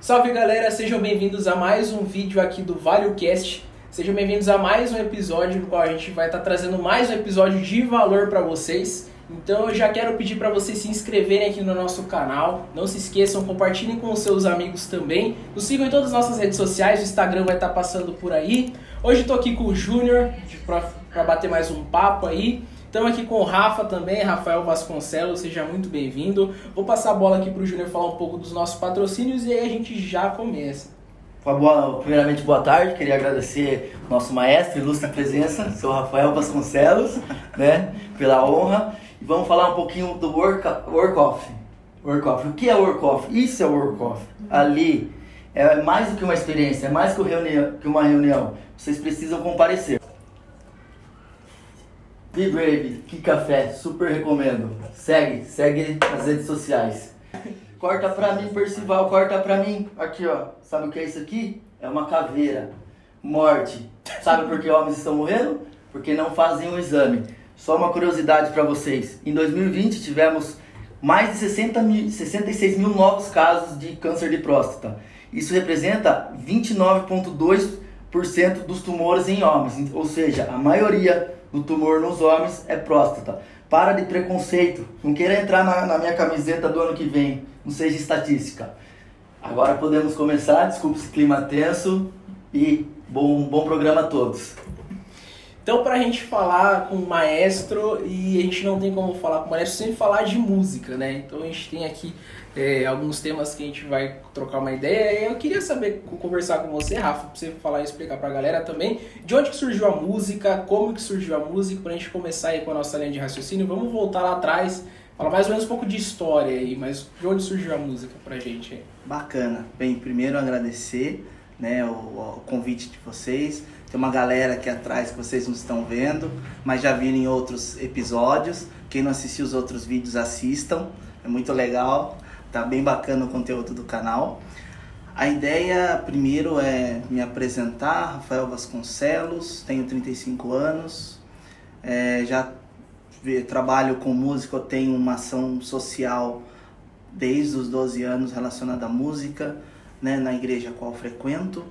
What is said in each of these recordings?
Salve galera, sejam bem-vindos a mais um vídeo aqui do ValioCast. Sejam bem-vindos a mais um episódio no qual a gente vai estar trazendo mais um episódio de valor para vocês. Então eu já quero pedir para vocês se inscreverem aqui no nosso canal. Não se esqueçam, compartilhem com os seus amigos também. Nos sigam em todas as nossas redes sociais, o Instagram vai estar passando por aí. Hoje estou aqui com o Júnior para bater mais um papo aí. Estamos aqui com o Rafa também, Rafael Vasconcelos, seja muito bem-vindo. Vou passar a bola aqui para o Júnior falar um pouco dos nossos patrocínios e aí a gente já começa. Boa, primeiramente, boa tarde. Queria agradecer nosso maestro, ilustre presença, seu Rafael Vasconcelos, né, pela honra. E vamos falar um pouquinho do work, work off. Work off. O que é work off? Isso é work off. Ali é mais do que uma experiência, é mais que uma reunião. Vocês precisam comparecer. Be Brave, que café, super recomendo. Segue, segue nas redes sociais. Corta pra mim, Percival, corta pra mim. Aqui, ó. Sabe o que é isso aqui? É uma caveira. Morte. Sabe por que homens estão morrendo? Porque não fazem um exame. Só uma curiosidade para vocês. Em 2020 tivemos mais de 60 mil, 66 mil novos casos de câncer de próstata. Isso representa 29,2% dos tumores em homens. Ou seja, a maioria do tumor nos homens é próstata. Para de preconceito. Não queira entrar na, na minha camiseta do ano que vem. Não seja estatística. Agora podemos começar. Desculpe esse clima tenso. E bom, bom programa a todos. Então, para a gente falar com o maestro, e a gente não tem como falar com o maestro sem falar de música, né? Então, a gente tem aqui é, alguns temas que a gente vai trocar uma ideia. Eu queria saber, conversar com você, Rafa, para você falar e explicar para a galera também de onde que surgiu a música, como que surgiu a música, para a gente começar aí com a nossa linha de raciocínio. Vamos voltar lá atrás, falar mais ou menos um pouco de história aí, mas de onde surgiu a música para gente aí? Bacana. Bem, primeiro agradecer né, o, o convite de vocês tem uma galera aqui atrás que vocês não estão vendo, mas já viram em outros episódios. Quem não assistiu os outros vídeos, assistam. É muito legal. Tá bem bacana o conteúdo do canal. A ideia, primeiro, é me apresentar. Rafael Vasconcelos, tenho 35 anos. É, já trabalho com música, eu tenho uma ação social desde os 12 anos relacionada à música, né, na igreja a qual frequento.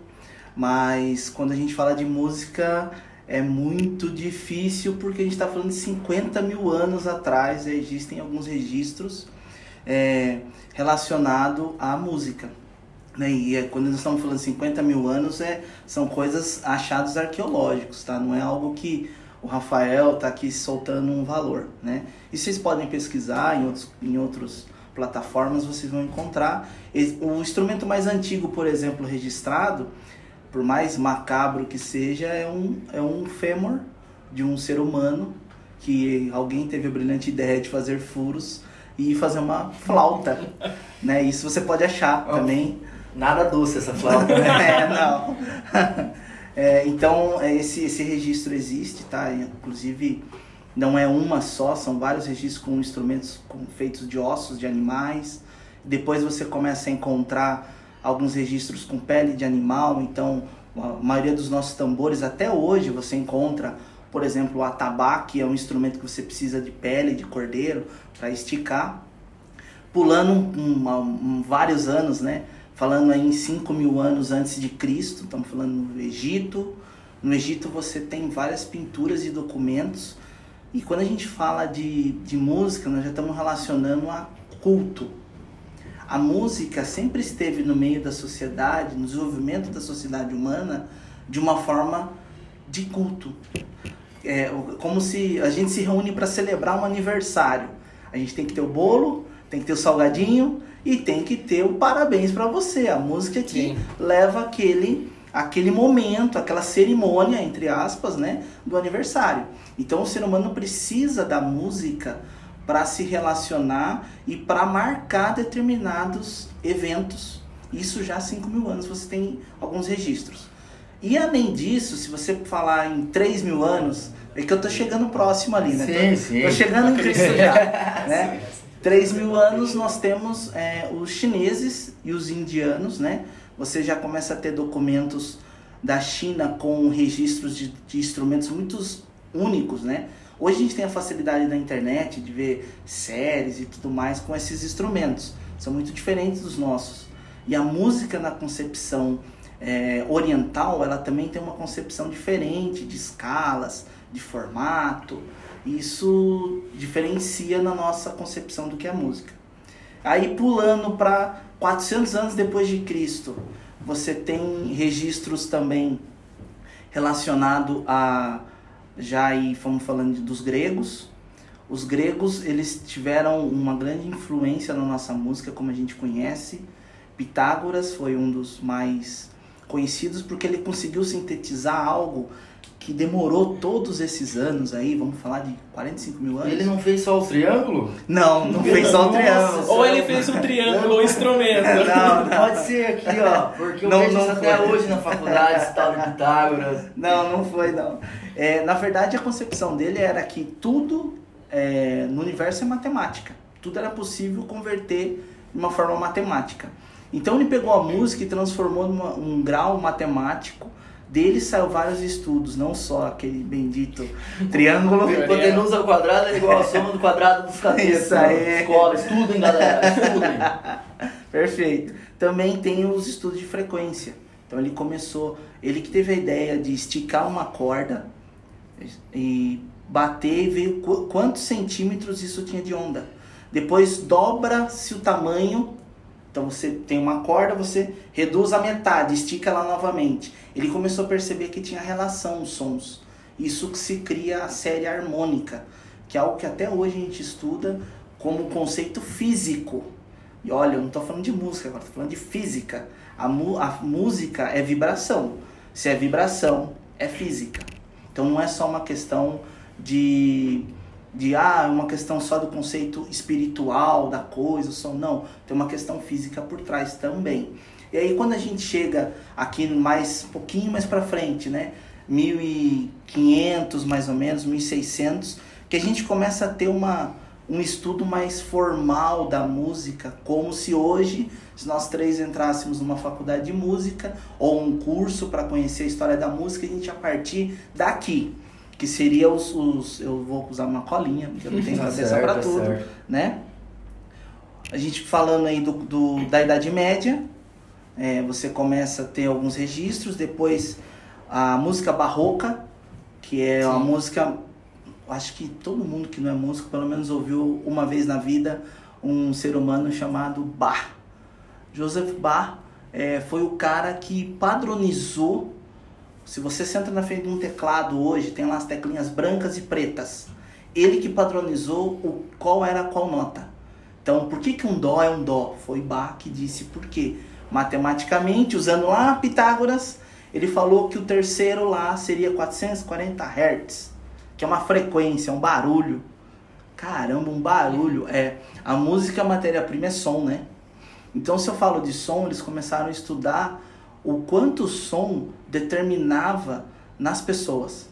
Mas quando a gente fala de música é muito difícil porque a gente está falando de 50 mil anos atrás, existem alguns registros é, relacionados à música. Né? E é, quando nós estamos falando de 50 mil anos, é, são coisas achados arqueológicos, tá? não é algo que o Rafael está aqui soltando um valor. Né? E vocês podem pesquisar em outros, em outros plataformas, vocês vão encontrar. O instrumento mais antigo, por exemplo, registrado por mais macabro que seja, é um, é um fêmur de um ser humano que alguém teve a brilhante ideia de fazer furos e fazer uma flauta, né? Isso você pode achar oh, também. Nada doce essa flauta, né? é, não. É, então, é, esse, esse registro existe, tá? Inclusive, não é uma só, são vários registros com instrumentos com, feitos de ossos de animais. Depois você começa a encontrar alguns registros com pele de animal, então a maioria dos nossos tambores até hoje você encontra, por exemplo, o atabaque, que é um instrumento que você precisa de pele de cordeiro para esticar. Pulando um, um, vários anos, né? Falando aí em 5 mil anos antes de Cristo, estamos falando no Egito. No Egito você tem várias pinturas e documentos. E quando a gente fala de, de música, nós já estamos relacionando a culto a música sempre esteve no meio da sociedade, no desenvolvimento da sociedade humana, de uma forma de culto. É como se a gente se reúne para celebrar um aniversário. A gente tem que ter o bolo, tem que ter o salgadinho e tem que ter o parabéns para você. A música que Sim. leva aquele aquele momento, aquela cerimônia entre aspas, né, do aniversário. Então o ser humano precisa da música para se relacionar e para marcar determinados eventos. Isso já há 5 mil anos você tem alguns registros. E além disso, se você falar em 3 mil anos, é que eu tô chegando próximo ali, né? Sim, tô, sim. tô chegando em Cristo já. né? 3 mil anos nós temos é, os chineses e os indianos, né? Você já começa a ter documentos da China com registros de, de instrumentos muito únicos, né? Hoje a gente tem a facilidade da internet de ver séries e tudo mais com esses instrumentos. São muito diferentes dos nossos. E a música na concepção é, oriental, ela também tem uma concepção diferente de escalas, de formato. Isso diferencia na nossa concepção do que é música. Aí pulando para 400 anos depois de Cristo, você tem registros também relacionado a já aí fomos falando dos gregos. Os gregos, eles tiveram uma grande influência na nossa música, como a gente conhece. Pitágoras foi um dos mais conhecidos porque ele conseguiu sintetizar algo que demorou todos esses anos aí, vamos falar de 45 mil anos. Ele não fez só o triângulo? Não, não fez só o triângulo. Ou ele fez um triângulo ou um instrumento. Não, não. Pode ser aqui, ó, porque eu Não, vejo não isso até hoje na faculdade, tal de Pitágoras. Não, não foi não. É, na verdade, a concepção dele era que tudo é, no universo é matemática. Tudo era possível converter de uma forma matemática. Então ele pegou a música e transformou numa um grau matemático. Dele saiu vários estudos, não só aquele bendito triângulo. Hipotenusa ao quadrado é igual a soma do quadrado dos cabeças. Isso aí. Escola, estudem, galera, estudem. Perfeito. Também tem os estudos de frequência. Então ele começou, ele que teve a ideia de esticar uma corda e bater e ver qu- quantos centímetros isso tinha de onda. Depois dobra-se o tamanho. Então você tem uma corda, você reduz a metade, estica ela novamente. Ele começou a perceber que tinha relação os sons. Isso que se cria a série harmônica, que é algo que até hoje a gente estuda como conceito físico. E olha, eu não estou falando de música agora, estou falando de física. A, mu- a música é vibração. Se é vibração, é física. Então não é só uma questão de, de ah, uma questão só do conceito espiritual da coisa, som. Não, tem uma questão física por trás também. E aí quando a gente chega aqui mais um pouquinho mais para frente, né? 1500 mais ou menos, 1600, que a gente começa a ter uma um estudo mais formal da música, como se hoje, se nós três entrássemos numa faculdade de música ou um curso para conhecer a história da música, a gente a partir daqui, que seria os, os eu vou usar uma colinha, porque eu não tenho Tá cabeça para tá tudo, certo. né? A gente falando aí do, do- da Idade Média, é, você começa a ter alguns registros, depois a música barroca, que é uma Sim. música, acho que todo mundo que não é músico pelo menos ouviu uma vez na vida um ser humano chamado Bach. Joseph Bach é, foi o cara que padronizou. Se você senta na frente de um teclado hoje, tem lá as teclinhas brancas e pretas. Ele que padronizou o, qual era qual nota. Então, por que, que um dó é um dó? Foi Bach que disse por quê. Matematicamente, usando lá Pitágoras, ele falou que o terceiro lá seria 440 Hz, que é uma frequência, um barulho. Caramba, um barulho. É, a música, a matéria-prima é som, né? Então, se eu falo de som, eles começaram a estudar o quanto o som determinava nas pessoas.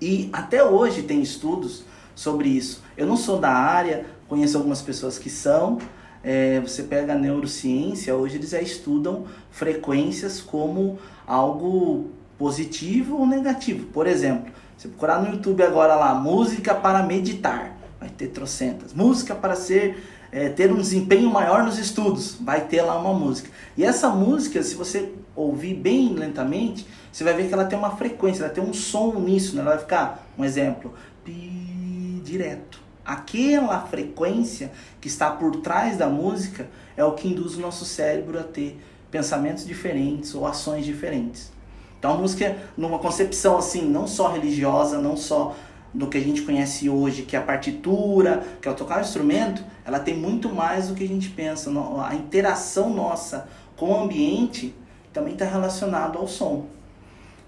E até hoje tem estudos sobre isso. Eu não sou da área, conheço algumas pessoas que são. É, você pega a neurociência, hoje eles já estudam frequências como algo positivo ou negativo. Por exemplo, você procurar no YouTube agora lá, música para meditar, vai ter trocentas. Música para ser é, ter um desempenho maior nos estudos, vai ter lá uma música. E essa música, se você ouvir bem lentamente, você vai ver que ela tem uma frequência, ela tem um som nisso, né? ela vai ficar, um exemplo, pi direto. Aquela frequência que está por trás da música é o que induz o nosso cérebro a ter pensamentos diferentes ou ações diferentes. Então a música, numa concepção assim, não só religiosa, não só do que a gente conhece hoje, que é a partitura, que é o tocar o instrumento, ela tem muito mais do que a gente pensa. A interação nossa com o ambiente também está relacionado ao som.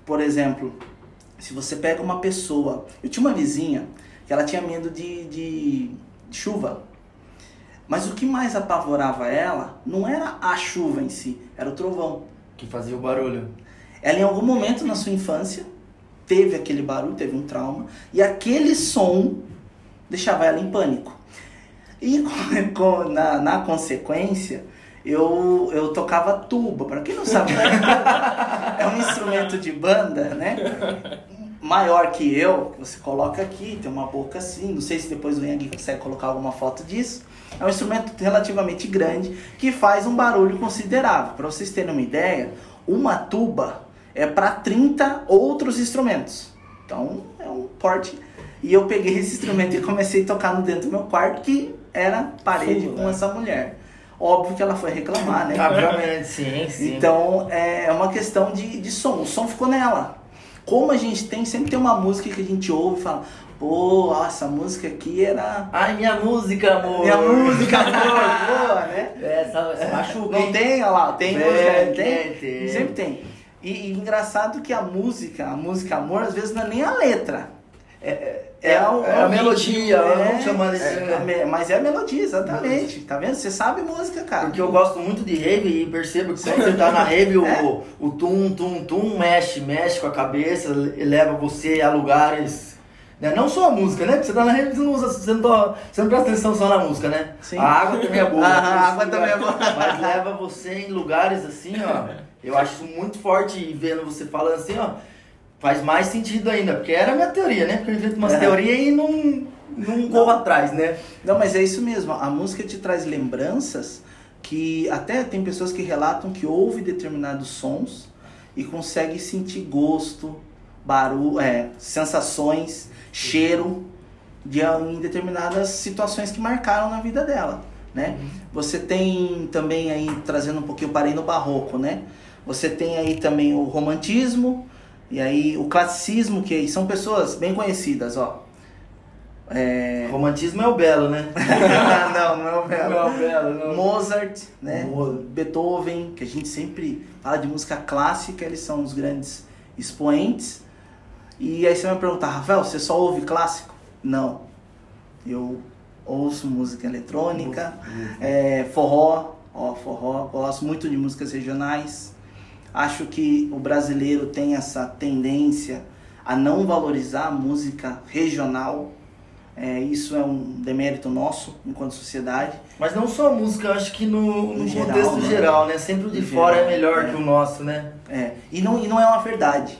Por exemplo, se você pega uma pessoa. Eu tinha uma vizinha que ela tinha medo de, de, de chuva. Mas o que mais apavorava ela não era a chuva em si, era o trovão. Que fazia o barulho. Ela em algum momento na sua infância teve aquele barulho, teve um trauma, e aquele som deixava ela em pânico. E com- na, na consequência, eu, eu tocava tuba. Para quem não sabe, é um instrumento de banda, né? Maior que eu, você coloca aqui, tem uma boca assim. Não sei se depois o Yang consegue colocar alguma foto disso. É um instrumento relativamente grande que faz um barulho considerável. Para vocês terem uma ideia, uma tuba é para 30 outros instrumentos. Então é um porte. E eu peguei esse instrumento e comecei a tocar no dentro do meu quarto, que era parede Fundo, com né? essa mulher. Óbvio que ela foi reclamar, né? Obviamente, sim, sim. Então é uma questão de, de som. O som ficou nela. Como a gente tem, sempre tem uma música que a gente ouve e fala, pô, essa música aqui era. Ai, minha música, amor. Minha música, amor, boa, né? Essa, essa machuca, Não tem, olha lá, tem Tem, música, tem, tem. Sempre tem. E, e engraçado que a música, a música amor, às vezes não é nem a letra. É, É, é, a- é a melodia, é, vamos chamar de é, a me- mas é a melodia, exatamente. Tá vendo? Você sabe música, cara. Porque eu gosto muito de rave e percebo que quando você tá na rave, o, É. o tum, tum, tum mexe, mexe com a cabeça, leva você a lugares. Né? Não só a música, né? Porque você tá na rave, você não, usa, você não, tá- você não presta atenção só na música, né? Sim. A água também é boa. Ah, a água também é boa. Mas leva você em lugares assim, ó. Eu acho isso muito forte e vendo você falando assim, ó. Faz mais sentido ainda, porque era a minha teoria, né? Porque eu invento umas É. teorias e não, não corro atrás, né? Não, mas é isso mesmo. A música te traz lembranças que até tem pessoas que relatam que ouve determinados sons e consegue sentir gosto, barulho, é, sensações, cheiro de, em determinadas situações que marcaram na vida dela, né? Você tem também aí trazendo um pouquinho parei no barroco, né? Você tem aí também o romantismo e aí o classicismo que aí são pessoas bem conhecidas, ó. É... Romantismo é o belo, né? não, não é o Belo. Não é o belo, não. Mozart, né? Mo- Beethoven, que a gente sempre fala de música clássica, eles são os grandes expoentes. E aí você vai me perguntar, Rafael, você só ouve clássico? Não. Eu ouço música eletrônica, é, forró, ó, forró, gosto muito de músicas regionais. Acho que o brasileiro tem essa tendência a não valorizar a música regional. É, isso é um demérito nosso enquanto sociedade. Mas não só a música, acho que no, no No geral, contexto né? geral, né? Sempre o de No fora geral, é melhor é. que o nosso, né? É, e não, e não é uma verdade,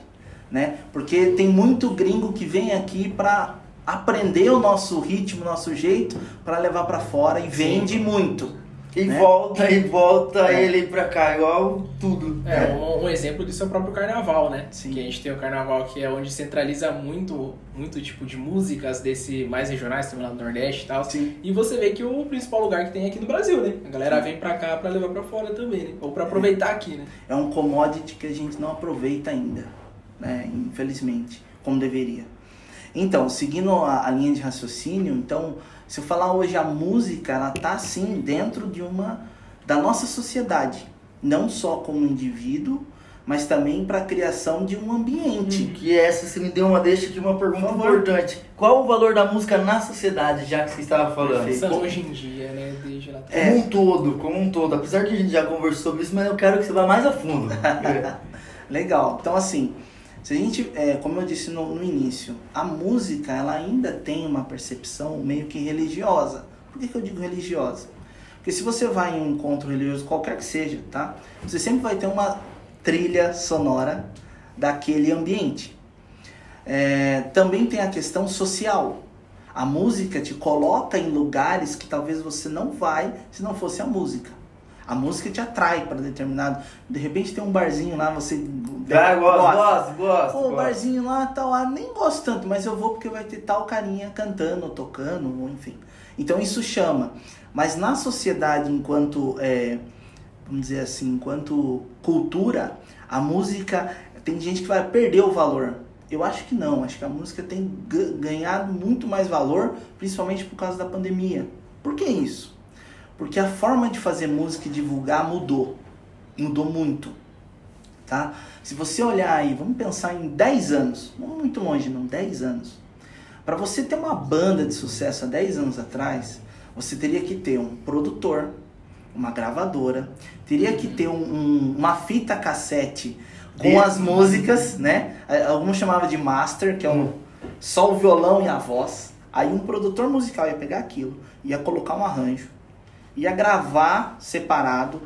né? Porque tem muito gringo que vem aqui pra aprender o nosso ritmo, o nosso jeito, pra levar pra fora e vende muito. E Né? volta e volta É. ele pra cá, igual tudo. É, um, um exemplo disso é o próprio carnaval, né? Sim. Que a gente tem o carnaval que é onde centraliza muito, muito tipo de músicas desse mais regionais, também lá no Nordeste e tal. Sim. E você vê que o principal lugar que tem é aqui no Brasil, né? A galera vem pra cá pra levar pra fora também, né? Ou pra aproveitar aqui, né? É um commodity que a gente não aproveita ainda, né? Infelizmente, como deveria. Então, seguindo a, a linha de raciocínio, então, se eu falar hoje a música, ela tá sim dentro de uma da nossa sociedade, não só como indivíduo, mas também para a criação de um ambiente. Que essa você me deu uma deixa aqui uma pergunta importante. Qual o valor da música na sociedade, já que você estava falando? Perfeito. Isso hoje em dia, né? Desde lá. É. Como um todo, como um todo. Apesar que a gente já conversou sobre isso, mas eu quero que você vá mais a fundo. Legal. Então, assim, se a gente, é, como eu disse no, no início, a música ela ainda tem uma percepção meio que religiosa. Por que, que eu digo religiosa? Porque se você vai em um encontro religioso, qualquer que seja, tá? Você sempre vai ter uma trilha sonora daquele ambiente. É, também tem a questão social. A música te coloca em lugares que talvez você não vai se não fosse a música. A música te atrai para determinado. De repente tem um barzinho lá, você Ah, gosto, gosto, gosto. Pô, gosto. barzinho lá, tal, ah, nem gosto tanto, mas eu vou porque vai ter tal carinha cantando, tocando, ou enfim. Então isso chama. Mas na sociedade, enquanto, é, vamos dizer assim, enquanto cultura, a música, tem gente que vai perder o valor. Eu acho que não, acho que a música tem ga- ganhado muito mais valor, principalmente por causa da pandemia. Por que isso? Porque a forma de fazer música e divulgar mudou. Mudou muito tá? Se você olhar aí, vamos pensar em 10 anos, não muito longe não, 10 anos. Para você ter uma banda de sucesso há 10 anos atrás, você teria que ter um produtor, uma gravadora, teria que ter um- um- uma fita cassete com as músicas, né? Alguns chamavam de master, que é um, só o violão e a voz. Aí um produtor musical ia pegar aquilo, ia colocar um arranjo, ia gravar separado,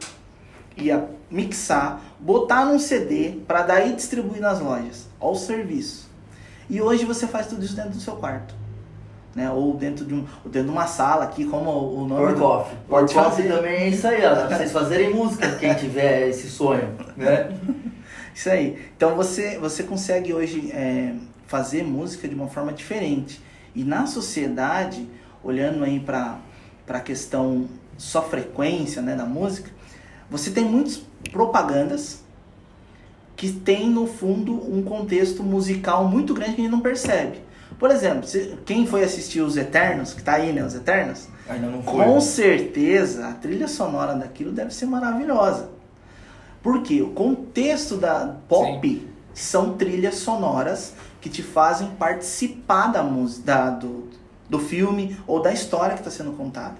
ia mixar, botar num CD para daí distribuir nas lojas. Olha o serviço. E hoje você faz tudo isso dentro do seu quarto. né? Ou dentro de, um, ou dentro de uma sala aqui, como o nome... Por coffee. Por coffee também é isso aí, ó. Pra vocês fazerem música, quem tiver esse sonho, né? Isso aí. Então você, você consegue hoje é, fazer música de uma forma diferente. E na sociedade, olhando aí para a questão só frequência né, da música, você tem muitas propagandas que tem no fundo um contexto musical muito grande que a gente não percebe. Por exemplo, quem foi assistir Os Eternos, que tá aí, né, Os Eternos? Ainda não foi. Com certeza, a trilha sonora daquilo deve ser maravilhosa. Porque o contexto da pop Sim. são trilhas sonoras que te fazem participar da música, da, do, do filme ou da história que está sendo contada.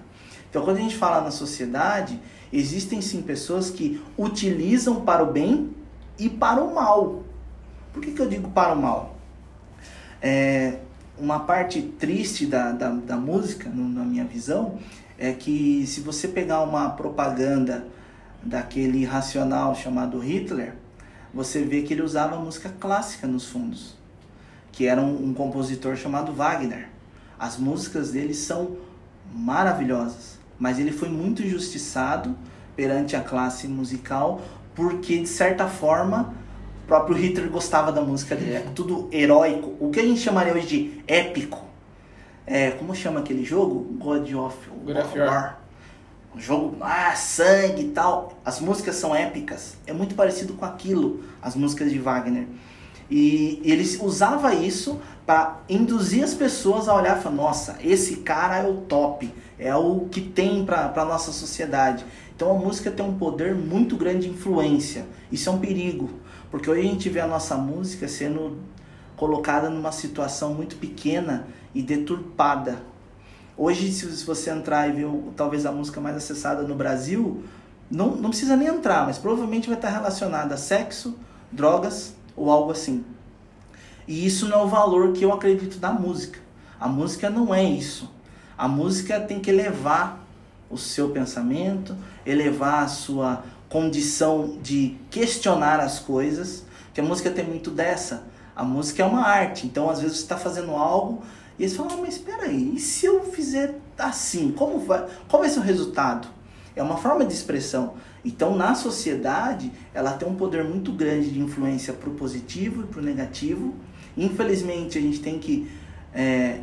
Então, quando a gente fala na sociedade, existem sim pessoas que utilizam para o bem e para o mal. Por que, que eu digo para o mal? É, uma parte triste da, da, da música, no, na minha visão, é que se você pegar uma propaganda daquele racional chamado Hitler, você vê que ele usava música clássica nos fundos, que era um, um compositor chamado Wagner. As músicas dele são maravilhosas, mas ele foi muito injustiçado perante a classe musical porque de certa forma o próprio Hitler gostava da música dele, é tudo heróico, o que a gente chamaria hoje de épico. É, como chama aquele jogo? God of War. Um jogo, ah, sangue e tal. As músicas são épicas. É muito parecido com aquilo, as músicas de Wagner. E ele usava isso para induzir as pessoas a olhar e falar: nossa, esse cara é o top, é o que tem para a nossa sociedade. Então a música tem um poder muito grande de influência. Isso é um perigo, porque hoje a gente vê a nossa música sendo colocada numa situação muito pequena e deturpada. Hoje, se você entrar e ver talvez a música mais acessada no Brasil, não, não precisa nem entrar, mas provavelmente vai estar relacionada a sexo, drogas ou algo assim. E isso não é o valor que eu acredito da música. A música não é isso. A música tem que levar o seu pensamento, elevar a sua condição de questionar as coisas. Que a música tem muito dessa. A música é uma arte, então às vezes você está fazendo algo e eles falam, ah, mas espera aí, e se eu fizer assim, como vai, qual vai ser o resultado? É uma forma de expressão. Então, na sociedade, ela tem um poder muito grande de influência para o positivo e para o negativo. Infelizmente, a gente tem que é,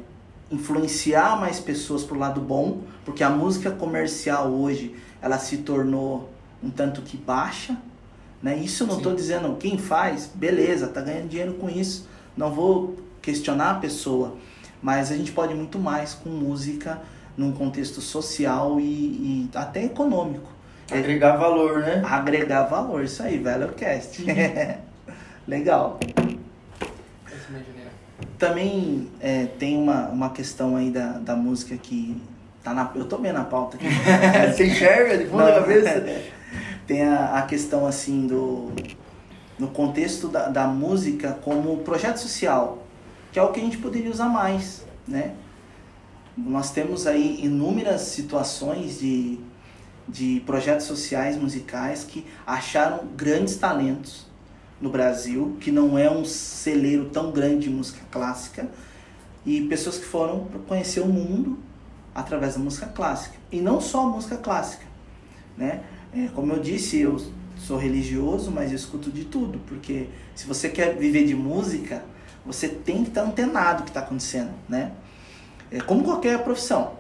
influenciar mais pessoas para o lado bom, porque a música comercial hoje ela se tornou um tanto que baixa. Né? Isso eu não estou dizendo quem faz, beleza, tá ganhando dinheiro com isso, não vou questionar a pessoa, mas a gente pode muito mais com música num contexto social e, e até econômico. Agregar valor, né? Agregar valor, isso aí, velho cast. Uhum. Legal também é, tem uma, uma questão aí da, da música que tá na. Eu tô vendo a pauta aqui. Você enxerga de fundo da cabeça? tem a, a questão assim do. No contexto da, da música como projeto social, que é o que a gente poderia usar mais, né? Nós temos aí inúmeras situações de, de projetos sociais musicais que acharam grandes talentos no Brasil, que não é um celeiro tão grande de música clássica, e pessoas que foram conhecer o mundo através da música clássica. E não só a música clássica. Né? É, como eu disse, eu sou religioso, mas eu escuto de tudo, porque se você quer viver de música, você tem que estar antenado o que está acontecendo. Né? É como qualquer profissão.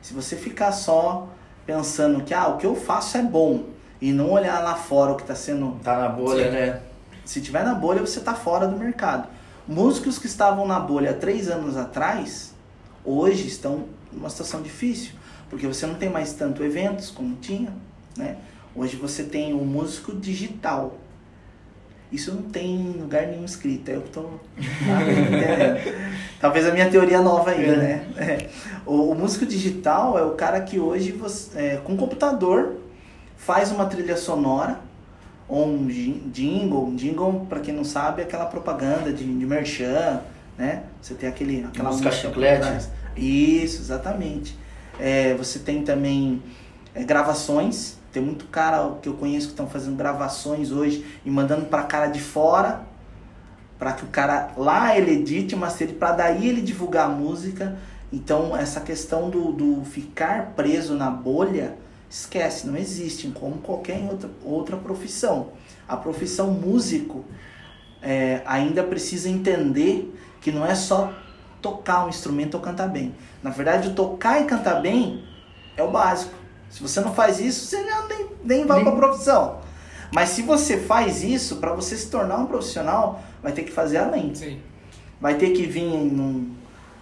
Se você ficar só pensando que ah, o que eu faço é bom e não olhar lá fora o que está sendo. Tá na bolha, Sim. né? Se tiver na bolha, você está fora do mercado. Músicos que estavam na bolha três anos atrás, hoje estão numa situação difícil, porque você não tem mais tanto eventos como tinha, né? Hoje você tem o um músico digital. Isso não tem em lugar nenhum escrito, é eu estou Talvez a minha teoria nova ainda, né? É. O, o, músico digital é o cara que hoje, você, é, com computador, faz uma trilha sonora ou um jingle. Um jingle, para quem não sabe, é aquela propaganda de, de merchan, né? Você tem aquele, aquela música chiclete. Isso, exatamente. É, você tem também é, gravações. Tem muito cara que eu conheço que estão fazendo gravações hoje e mandando para cara de fora para que o cara lá ele edite, mas para daí ele divulgar a música. Então, essa questão do, do ficar preso na bolha, esquece, não existe, como qualquer outra, outra profissão. A profissão músico é, ainda precisa entender que não é só tocar um instrumento ou cantar bem. Na verdade, tocar e cantar bem é o básico. Se você não faz isso, você já nem, nem vai para a profissão. Mas se você faz isso, para você se tornar um profissional, vai ter que fazer além. Sim. Vai ter que vir no,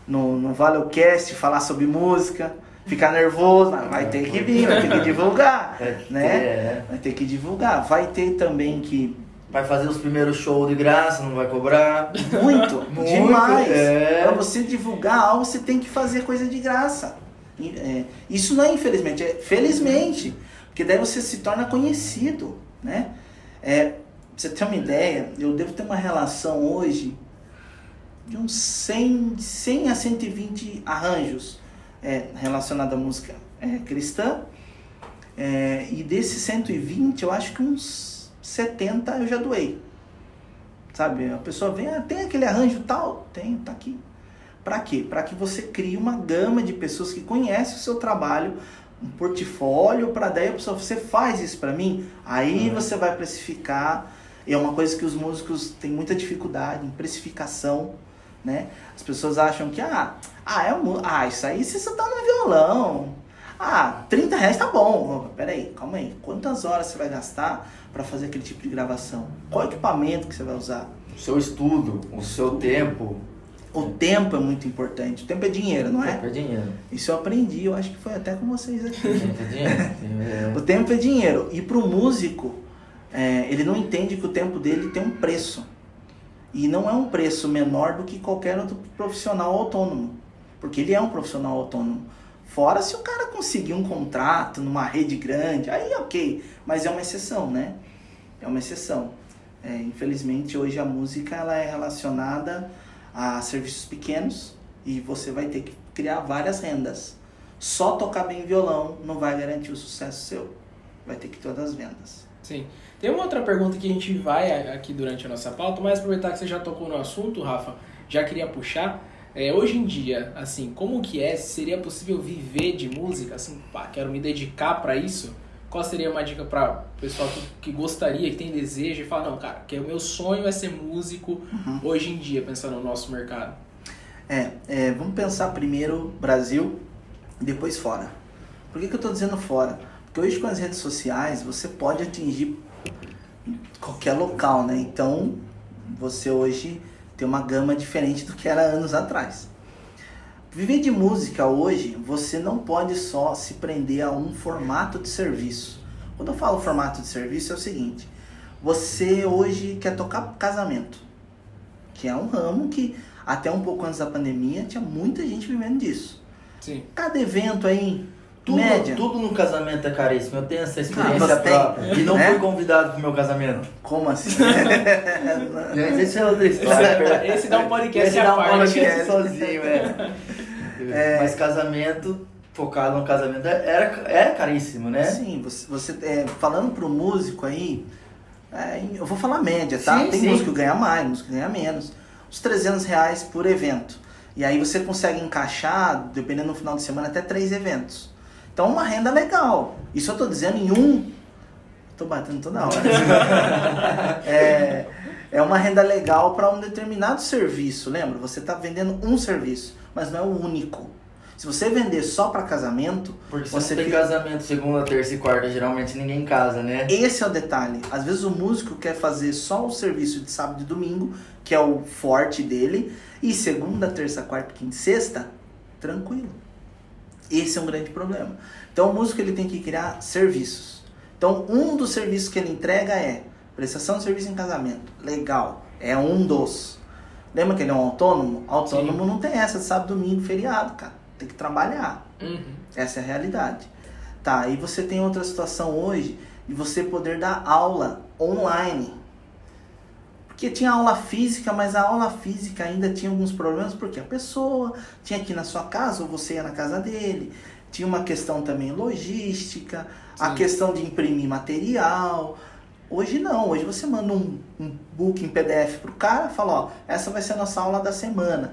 no, no Valocast falar sobre música, ficar nervoso, vai ter que vir, vai ter que divulgar, né? É. Vai ter que divulgar. Vai ter também que Vai fazer os primeiros shows de graça, não vai cobrar. Muito, Muito, demais. é. Para você divulgar algo, você tem que fazer coisa de graça. É, isso não é infelizmente, é felizmente, porque daí você se torna conhecido, né? É, pra você ter uma ideia, eu devo ter uma relação hoje de uns 100, 100 a 120 arranjos é, relacionados à música é, cristã. É, e desses 120, eu acho que uns 70 eu já doei. Sabe? A pessoa vem, ah, tem aquele arranjo tal? Tem, tá aqui. Para quê? Para que você crie uma gama de pessoas que conhecem o seu trabalho, um portfólio, para daí a pessoa, você faz isso para mim, aí você vai precificar. E é uma coisa que os músicos têm muita dificuldade em precificação, né? As pessoas acham que, ah, ah, é um, ah isso aí você só tá no violão. Ah, 30 reais tá bom. Peraí, calma aí. Quantas horas você vai gastar para fazer aquele tipo de gravação? Qual equipamento que você vai usar? O seu estudo, o seu tempo. O tempo é muito importante. O tempo é dinheiro, não é? Tempo é dinheiro. Isso eu aprendi, eu acho que foi até com vocês aqui. Tempo é dinheiro. o tempo é dinheiro. E para o músico, é, ele não entende que o tempo dele tem um preço. E não é um preço menor do que qualquer outro profissional autônomo. Porque ele é um profissional autônomo. Fora se o cara conseguir um contrato numa rede grande, aí ok. Mas é uma exceção, né? É uma exceção. É, infelizmente, hoje a música ela é relacionada a serviços pequenos e você vai ter que criar várias rendas. Só tocar bem violão não vai garantir o sucesso seu. Vai ter que ter outras vendas. Sim. Tem uma outra pergunta que a gente vai aqui durante a nossa pauta, mas aproveitar que você já tocou no assunto, Rafa, já queria puxar. É, hoje em dia, assim, como que é? Seria possível viver de música? Assim, pá, quero me dedicar para isso? Qual seria uma dica para o pessoal que, que, gostaria, que tem desejo e fala, não, cara, que o meu sonho é ser músico uhum. hoje em dia, pensando no nosso mercado? É, é vamos pensar primeiro Brasil e depois fora. Por que, que eu estou dizendo fora? Hoje com as redes sociais você pode atingir qualquer local, né? Então você hoje tem uma gama diferente do que era anos atrás. Viver de música hoje, você não pode só se prender a um formato de serviço. Quando eu falo formato de serviço, é o seguinte: você hoje quer tocar casamento, que é um ramo que até um pouco antes da pandemia tinha muita gente vivendo disso. Sim. Cada evento aí, tudo, média. tudo no casamento é caríssimo. Eu tenho essa experiência Ah, própria. tem, E não né? fui convidado pro meu casamento. Como assim? Mas esse é outra história. Esse dá um podcast Esse dá um parte. podcast sozinho, é. Mas casamento, focado no casamento, era, era caríssimo, né? Sim, você, você é, falando pro músico aí, é, eu vou falar média, tá? Sim, Tem sim. músico que ganha mais, músico que ganha menos. Uns 300 reais por evento. E aí você consegue encaixar, dependendo do final de semana, até três eventos. Então uma renda legal. Isso eu tô dizendo em um. Tô batendo toda hora. é, é uma renda legal para um determinado serviço. Lembra? Você tá vendendo um serviço, mas não é o único. Se você vender só para casamento, Porque você tem fica- casamento segunda, terça e quarta, geralmente ninguém casa, né? Esse é o detalhe. Às vezes o músico quer fazer só o serviço de sábado e domingo, que é o forte dele, e segunda, terça, quarta, quinta e sexta, tranquilo. Esse é um grande problema. Então o músico ele tem que criar serviços. Então um dos serviços que ele entrega é prestação de serviço em casamento. Legal. É um dos. Lembra que ele é um autônomo? Autônomo não tem essa de sábado, domingo, feriado, cara. Tem que trabalhar. Uhum. Essa é a realidade. Tá, e você tem outra situação hoje de você poder dar aula online. Porque tinha aula física, mas a aula física ainda tinha alguns problemas, porque a pessoa tinha aqui na sua casa ou você ia na casa dele. Tinha uma questão também logística, a Sim. questão de imprimir material. Hoje não, hoje você manda um, um book em PDF pro cara, fala, ó, essa vai ser a nossa aula da semana.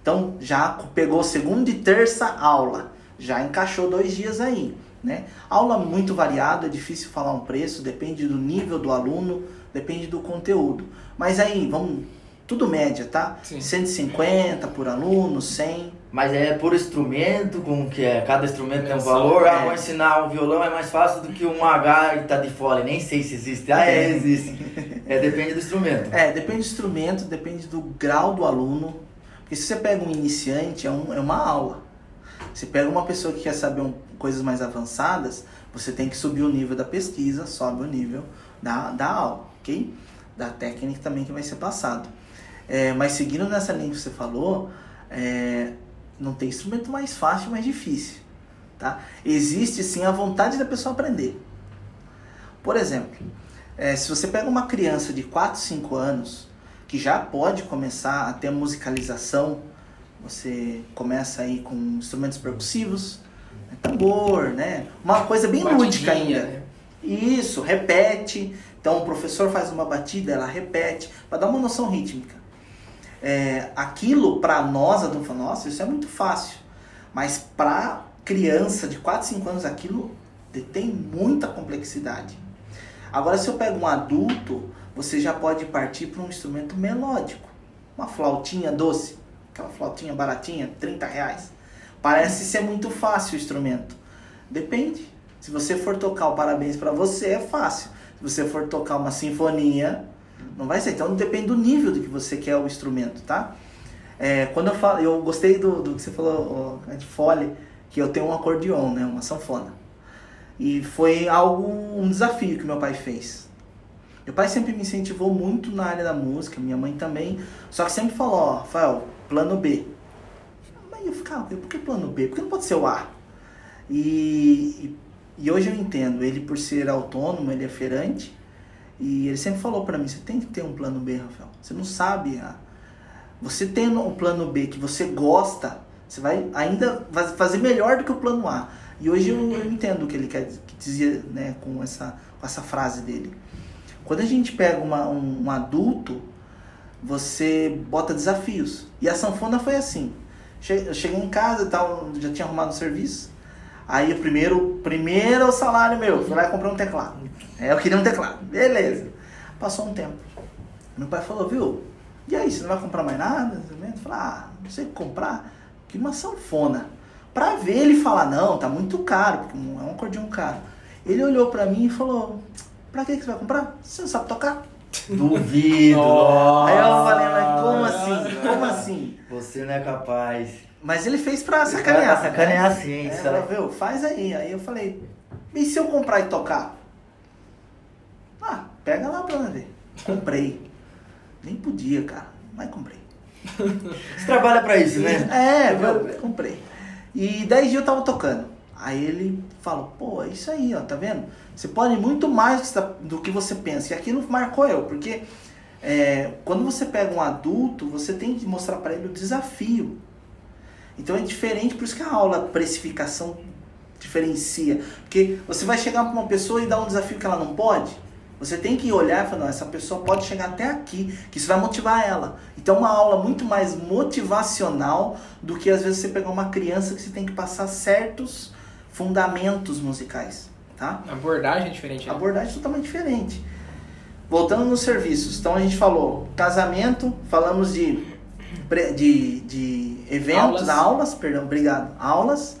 Então já pegou segunda e terça aula, já encaixou dois dias aí. Né? Aula muito variada, é difícil falar um preço, depende do nível do aluno, depende do conteúdo. Mas aí, vamos, tudo média, tá? Sim. 150 por aluno, 100. Mas é por instrumento, como que é? Cada instrumento tem um Menção, valor. Ah, é. vou ensinar um violão é mais fácil do que uma gaita de fole. Nem sei se existe. Ah, é, existe. É, depende do instrumento. É, depende do instrumento, depende do grau do aluno. Porque se você pega um iniciante, é, um, é uma aula. Se pega uma pessoa que quer saber um- coisas mais avançadas, você tem que subir o nível da pesquisa, sobe o nível da, da aula, ok? Da técnica também que vai ser passado. É, mas seguindo nessa linha que você falou, é, não tem instrumento mais fácil mais difícil. Tá? Existe sim a vontade da pessoa aprender. Por exemplo, é, se você pega uma criança de 4, 5 anos que já pode começar a ter musicalização, você começa aí com instrumentos percussivos, né, tambor, né? Uma coisa bem lúdica ainda. né? Isso, repete. Então o professor faz uma batida, ela repete, para dar uma noção rítmica. É, aquilo para nós adultos, fala, nossa, isso é muito fácil. Mas para criança de 4, 5 anos, aquilo tem muita complexidade. Agora, se eu pego um adulto, você já pode partir para um instrumento melódico. Uma flautinha doce, aquela flautinha baratinha, 30 reais. Parece ser muito fácil o instrumento. Depende. Se você for tocar o parabéns para você, é fácil. Se você for tocar uma sinfonia, não vai ser. Então depende do nível do que você quer o instrumento, tá? É, quando eu falo, eu gostei do, do que você falou, de fole, que eu tenho um acordeon, né, uma sanfona. E foi algo, um desafio que meu pai fez. Meu pai sempre me incentivou muito na área da música, minha mãe também. Só que sempre falou, ó, Rafael, plano B. Mas eu ficava, por que plano B? Por que não pode ser o A? E, e, e hoje eu entendo, ele por ser autônomo, ele é feirante, e ele sempre falou pra mim, você tem que ter um plano B, Rafael. Você não sabe. A... Você tendo um plano B que você gosta, você vai ainda fazer melhor do que o plano A. E hoje eu, eu entendo o que ele quer que dizia né, com, essa, com essa frase dele. Quando a gente pega uma, um, um adulto, você bota desafios. E a sanfona foi assim. Eu cheguei em casa tal, já tinha arrumado o serviço. Aí o primeiro, primeiro salário meu, lá e comprei um teclado. É, eu queria um teclado. Beleza. Passou um tempo. Meu pai falou, viu? E aí, você não vai comprar mais nada? Eu falei, ah, não sei o que comprar. Que uma sanfona. Pra ver ele falar, não, tá muito caro, porque é um acordeão caro. Ele olhou pra mim e falou, pra que que você vai comprar? Você não sabe tocar? Duvido. Nossa. Aí eu falei, mas como assim? Como assim? Você não é capaz. Mas ele fez pra sacanear. Pra sacanear né? sim, É, ela, viu, faz aí. Aí eu falei, e se eu comprar e tocar? Ah, pega lá pra ver. Comprei. Nem podia, cara, mas comprei. Você trabalha pra isso, né? É, eu comprei. E 10 dias eu tava tocando. Aí ele falou, pô, é isso aí, ó, tá vendo? Você pode muito mais do que você- do que você pensa. E aquilo marcou eu, porque é, quando você pega um adulto, você tem que mostrar para ele o desafio. Então é diferente, por isso que a aula precificação diferencia. Porque você vai chegar para uma pessoa e dar um desafio que ela não pode. Você tem que olhar e falar, não, essa pessoa pode chegar até aqui, que isso vai motivar ela. Então é uma aula muito mais motivacional do que às vezes você pegar uma criança que você tem que passar certos fundamentos musicais, tá? Abordagem é diferente. Né? abordagem é totalmente diferente. Voltando nos serviços, então a gente falou casamento, falamos de, de, de eventos, Aulas. aulas, perdão, obrigado, aulas.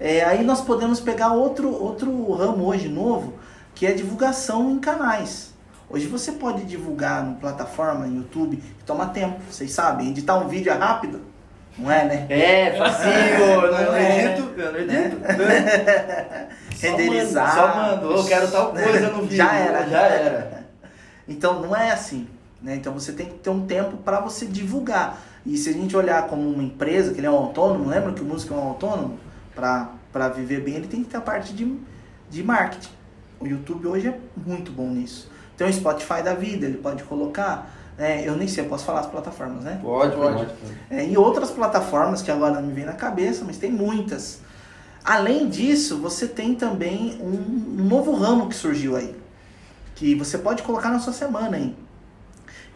É, aí nós podemos pegar outro, outro ramo hoje novo, que é divulgação em canais. Hoje você pode divulgar no plataforma, no YouTube, que toma tempo, vocês sabem, editar um vídeo é rápido, não é, né? É, facinho. Não É. edito, eu não edito. Só Renderizar. Só mando, eu quero tal coisa no vídeo. Já era. Já era. Então não é assim, né? Então você tem que ter um tempo para você divulgar. E se a gente olhar como uma empresa, que ele é um autônomo, lembra que o músico é um autônomo? Para viver bem, ele tem que ter a parte de, de marketing. O YouTube hoje é muito bom nisso. Tem o Spotify da vida, ele pode colocar. né? eu nem sei, eu posso falar as plataformas, né? Pode, Pode. pode. É, e outras plataformas que agora não me vem na cabeça, mas tem muitas. Além disso, você tem também um, um novo ramo que surgiu aí, que você pode colocar na sua semana aí,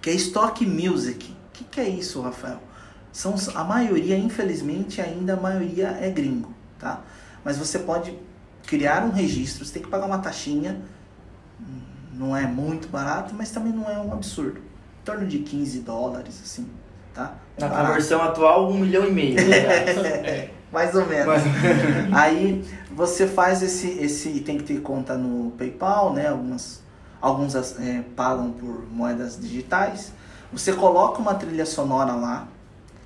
que é Stock Music. O que, que é isso, Rafael? são a maioria, infelizmente, ainda a maioria é gringo, tá? Mas você pode criar um registro, você tem que pagar uma taxinha, não é muito barato, mas também não é um absurdo. Em torno de 15 dólares, assim, tá? Na barato. conversão atual, um milhão e meio. é, mais ou menos. Mais ou menos. Aí você faz esse, esse. Tem que ter conta no PayPal, né? Algumas, alguns é, pagam por moedas digitais. Você coloca uma trilha sonora lá.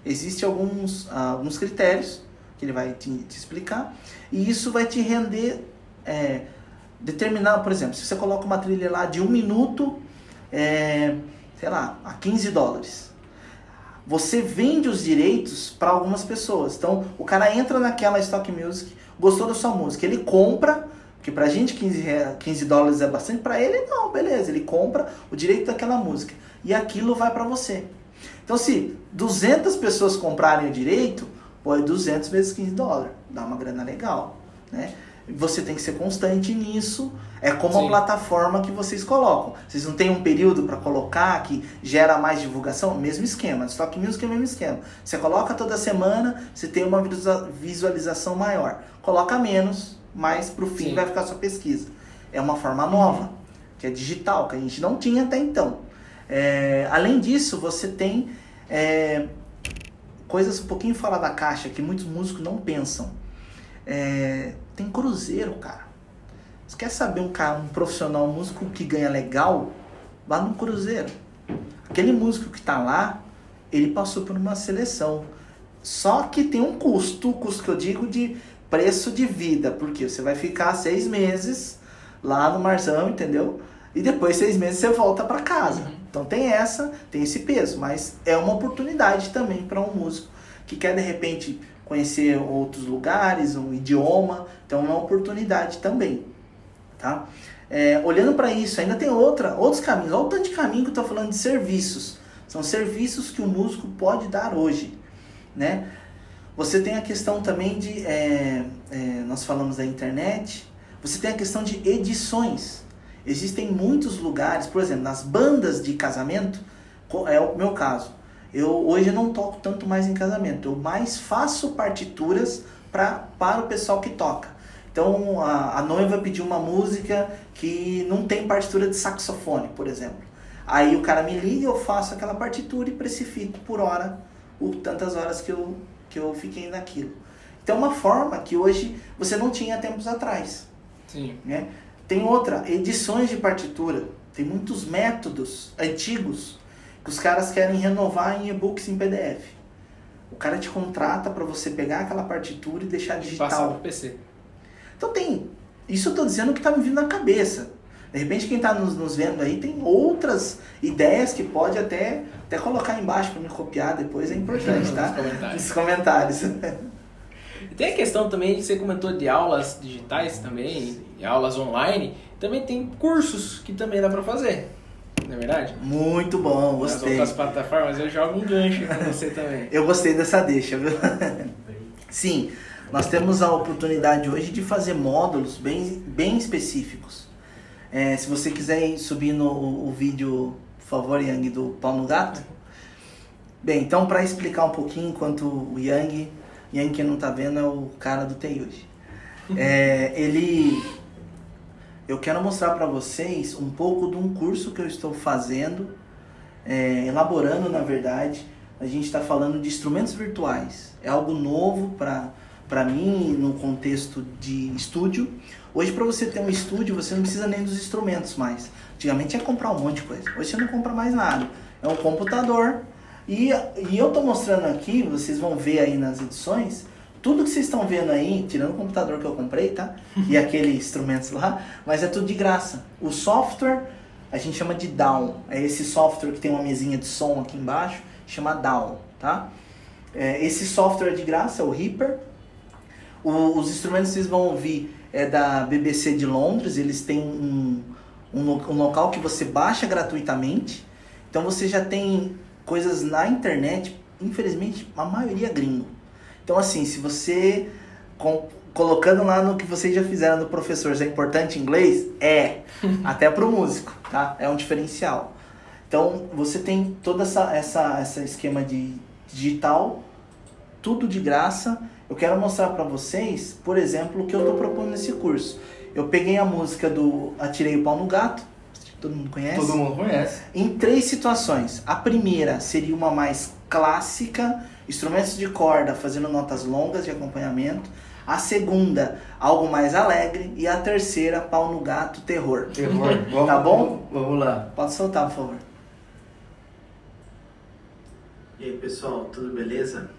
Existem alguns, alguns critérios que ele vai te, te explicar. E isso vai te render. É, determinar, por exemplo, se você coloca uma trilha lá de um minuto, é, sei lá, a 15 dólares. Você vende os direitos para algumas pessoas. Então, o cara entra naquela Stock Music, gostou da sua música, ele compra, que pra gente 15, 15 dólares é bastante, para ele não, beleza, ele compra o direito daquela música e aquilo vai para você. Então, se 200 pessoas comprarem o direito, pô, é 200 vezes 15 dólares, dá uma grana legal, né? Você tem que ser constante nisso. É como Sim. a plataforma que vocês colocam. Vocês não têm um período para colocar que gera mais divulgação? Mesmo esquema. Stock Music é o mesmo esquema. Você coloca toda semana, você tem uma visualização maior. Coloca menos, mas pro fim Sim. vai ficar sua pesquisa. É uma forma nova, que é digital, que a gente não tinha até então. É, além disso, você tem é, coisas um pouquinho fora da caixa que muitos músicos não pensam. É, tem cruzeiro, cara. Você quer saber um cara, um profissional um músico que ganha legal? Vá no cruzeiro. Aquele músico que tá lá, ele passou por uma seleção. Só que tem um custo, o custo que eu digo de preço de vida, porque você vai ficar seis meses lá no Marzão, entendeu? E depois seis meses você volta para casa. Uhum. Então tem essa, tem esse peso, mas é uma oportunidade também para um músico que quer de repente conhecer outros lugares, um idioma, então é uma oportunidade também, tá? É, olhando para isso, ainda tem outra, outros caminhos, olha o tanto de caminho que eu estou falando de serviços, são serviços que o músico pode dar hoje, né? Você tem a questão também de, é, é, nós falamos da internet, você tem a questão de edições, Existem muitos lugares, por exemplo, nas bandas de casamento, é o meu caso. Eu hoje não toco tanto mais em casamento, eu mais faço partituras pra, para o pessoal que toca. Então a, a noiva pediu uma música que não tem partitura de saxofone, por exemplo. Aí o cara me liga, eu faço aquela partitura e precifico por hora, o tantas horas que eu, que eu fiquei naquilo. Então é uma forma que hoje você não tinha tempos atrás. Sim. Né? Tem outra, edições de partitura. Tem muitos métodos antigos que os caras querem renovar em e-books em PDF. O cara te contrata para você pegar aquela partitura e deixar digital. Passar pro PC. Então tem. Isso eu tô dizendo que tá me vindo na cabeça. De repente quem está nos, nos, vendo aí tem outras ideias que pode até, até colocar embaixo para me copiar depois, é importante, tá? Nos comentários. tem a questão também, você comentou de aulas digitais também, aulas online, também tem cursos que também dá para fazer. Não é verdade? Muito bom, gostei. Nas outras plataformas eu jogo um gancho com você também. eu gostei dessa deixa, viu? Sim, nós temos a oportunidade hoje de fazer módulos bem, bem específicos. É, se você quiser subir no o vídeo, favor, Yang, do Pau no Gato. Bem, então para explicar um pouquinho, enquanto o Yang, Yang que não tá vendo é o cara do TI hoje. É, ele eu quero mostrar para vocês um pouco de um curso que eu estou fazendo, é, elaborando na verdade. A gente está falando de instrumentos virtuais. É algo novo para mim no contexto de estúdio. Hoje, para você ter um estúdio, você não precisa nem dos instrumentos mais. Antigamente ia comprar um monte de coisa. Hoje você não compra mais nada. É um computador. E, e eu estou mostrando aqui, vocês vão ver aí nas edições, tudo que vocês estão vendo aí, tirando o computador que eu comprei, tá? E aqueles instrumentos lá, mas é tudo de graça. O software a gente chama de Down. É esse software que tem uma mesinha de som aqui embaixo, chama Down, tá? É, esse software é de graça, é o Reaper. O, os instrumentos que vocês vão ouvir é da BBC de Londres, eles têm um, um, um local que você baixa gratuitamente. Então você já tem coisas na internet, infelizmente a maioria é gringo. Então, assim, se você. Com, colocando lá no que vocês já fizeram no professor, é importante inglês? É. até para o músico, tá? É um diferencial. Então, você tem todo essa, essa, essa esquema de digital tudo de graça. Eu quero mostrar para vocês, por exemplo, o que eu estou propondo nesse curso. Eu peguei a música do Atirei o Pau no Gato, todo mundo conhece? Todo mundo conhece. Em três situações. A primeira seria uma mais clássica, instrumentos de corda fazendo notas longas de acompanhamento. A segunda, algo mais alegre. E a terceira, pau no gato, terror. Terror. Vamos, Tá bom? Vamos lá. Pode soltar, por favor. E aí pessoal, tudo beleza?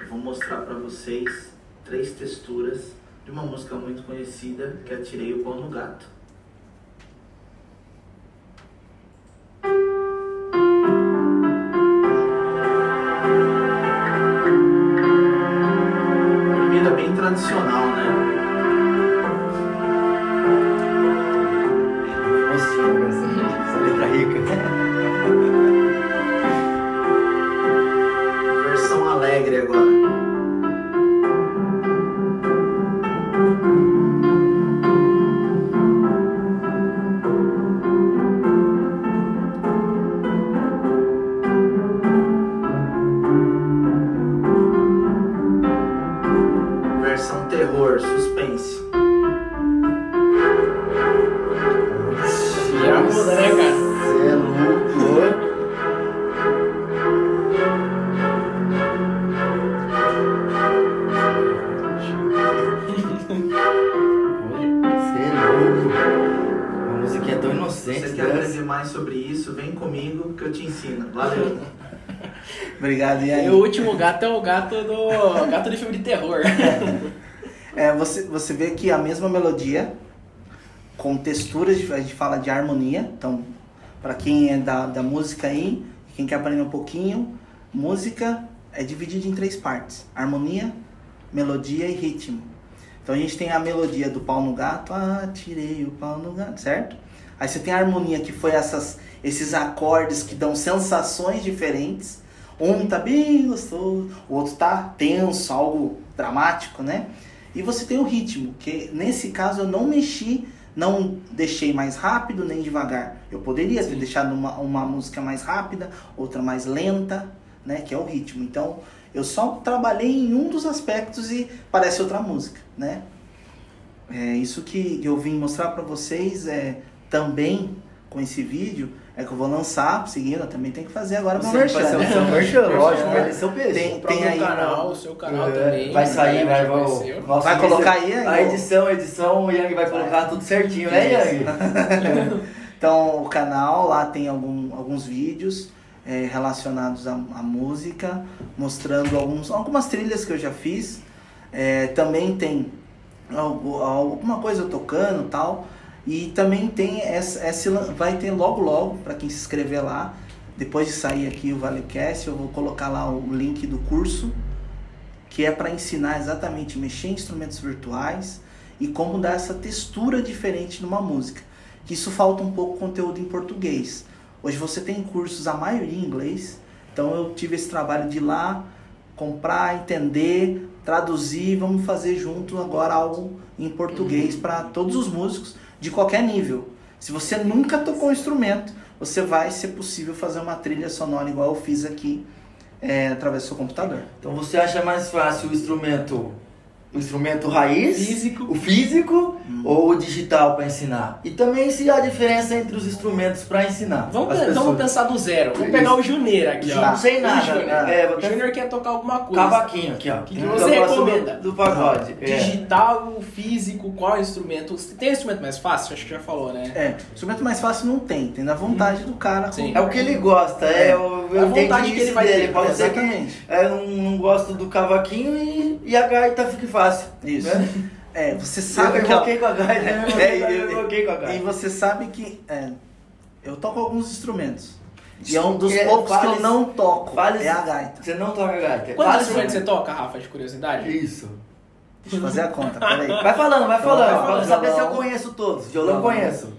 Eu vou mostrar para vocês três texturas de uma música muito conhecida que é Atirei o Pão no Gato. Gato é o gato do. gato de filme de terror. É, você, você vê que a mesma melodia, com texturas, a gente fala de harmonia. Então, para quem é da, da música aí, quem quer aprender um pouquinho, música é dividida em três partes: harmonia, melodia e ritmo. Então a gente tem a melodia do pau no gato, ah, tirei o pau no gato, certo? Aí você tem a harmonia, que foi essas, esses acordes que dão sensações diferentes. Um tá bem gostoso, o outro tá tenso, algo dramático, né? E você tem o ritmo, que nesse caso eu não mexi, não deixei mais rápido nem devagar. Eu poderia ter Sim. deixado uma, uma música mais rápida, outra mais lenta, né? Que é o ritmo. Então eu só trabalhei em um dos aspectos e parece outra música, né? É isso que eu vim mostrar para vocês é também com esse vídeo é que eu vou lançar, seguindo, eu também tem que fazer agora meu Você vai merchan, ser o né? seu merchan, lógico, vai ter seu peso. Tem- O próprio aí, canal, o seu canal É, também. Vai sair, vai, vai. vai, nossa, Vai colocar aí, A edição, a edição, o Yang vai colocar tudo certinho, né, Yang? Então, o canal lá tem algum, alguns vídeos é, relacionados à, à música, mostrando alguns, algumas trilhas que eu já fiz. É, também tem algo- alguma coisa tocando tal. E também tem essa, esse, vai ter logo logo, para quem se inscrever lá, depois de sair aqui o ValeCast, eu vou colocar lá o link do curso, que é para ensinar exatamente mexer em instrumentos virtuais e como dar essa textura diferente numa música. Que isso falta um pouco conteúdo em português. Hoje você tem cursos, a maioria em inglês, então eu tive esse trabalho de ir lá, comprar, entender, traduzir, vamos fazer junto agora algo em português para todos os músicos de qualquer nível. Se você nunca tocou um instrumento, você vai ser possível fazer uma trilha sonora igual eu fiz aqui é, através do seu computador. Então você acha mais fácil o instrumento, o instrumento raiz, Físico. o físico ou o digital para ensinar? E também se há diferença entre os instrumentos para ensinar. Vamos, pe- vamos pensar do zero. Vamos Isso. pegar o Junior aqui, ó. Não sei nada, O Júnior. né? É, o até- Júnior quer tocar alguma coisa. Cavaquinho aqui, ó. que Então, você recomenda? Do, do pagode. É. Digital, físico, qual instrumento? Tem instrumento mais fácil? Acho que já falou, né? É, instrumento mais fácil não tem, tem na vontade do cara. Sim. É o que ele gosta, é, É. o A vontade que ele vai dele. ter, Pode ser que é, eu não, não gosto do cavaquinho e, e a gaita fique fácil. Isso. Né? É, você Eu sabe que. ó, evoquei com a gaita, né? eu É, eu- eu evoquei com a E gaita. você sabe que é, eu toco alguns instrumentos. E é um dos É, poucos que fale- eu não toco. fale- É a gaita. Você não toca gaita. Quantos instrumentos você toca, Rafa, de curiosidade? Isso. Deixa eu fazer a conta, peraí. Vai falando, vai falando. Vai falando. Pra saber se eu conheço todos. Violão Violão. conheço.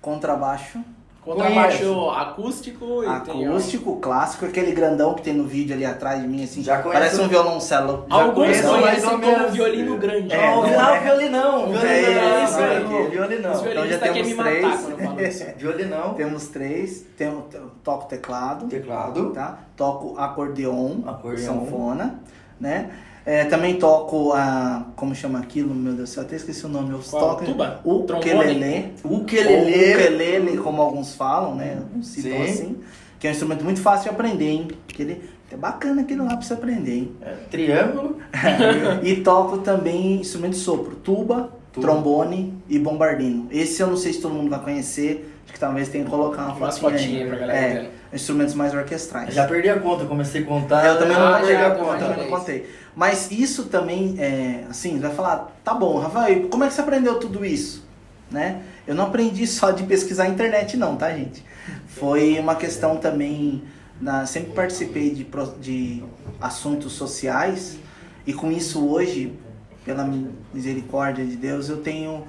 Contrabaixo, Contrabaixo acústico e tem acústico, clássico, aquele grandão que tem no vídeo ali atrás de mim, assim. Já conheço. Parece um violoncelo. Alguns conhecem como menos. violino grande. É, Ó, não ah, é. violinão. Violinão. É isso, é, é. Violinão. Os Então já temos três. Violinão. Temos três, tem, eu toco teclado, Teclado. tá? Toco acordeon, Acordeon. sanfona, né? É, também toco a. Como chama aquilo? Meu Deus do céu, até esqueci o nome. Toco Tuba? o ukelele. O ukelele. ukelele, como alguns falam, né? Citam Sim. assim. Que é um instrumento muito fácil de aprender, hein? Aquele, é bacana aquele lá pra você aprender, hein? É, triângulo. e toco também instrumento de sopro, tuba, Tuba. trombone e bombardino. Esse eu não sei se todo mundo vai conhecer, acho que talvez tenha que colocar uma Umas fotinha, fotinhas pra galera É. instrumentos mais orquestrais. Já perdi a conta, comecei a contar. eu também Ah, não peguei já, a também conta, não contei. Mas isso também, é, assim, vai falar, tá bom, Rafael, como é que você aprendeu tudo isso? Né? Eu não aprendi só de pesquisar na internet não, tá gente? Foi uma questão também, na, sempre participei de, de assuntos sociais e com isso hoje, pela misericórdia de Deus, eu tenho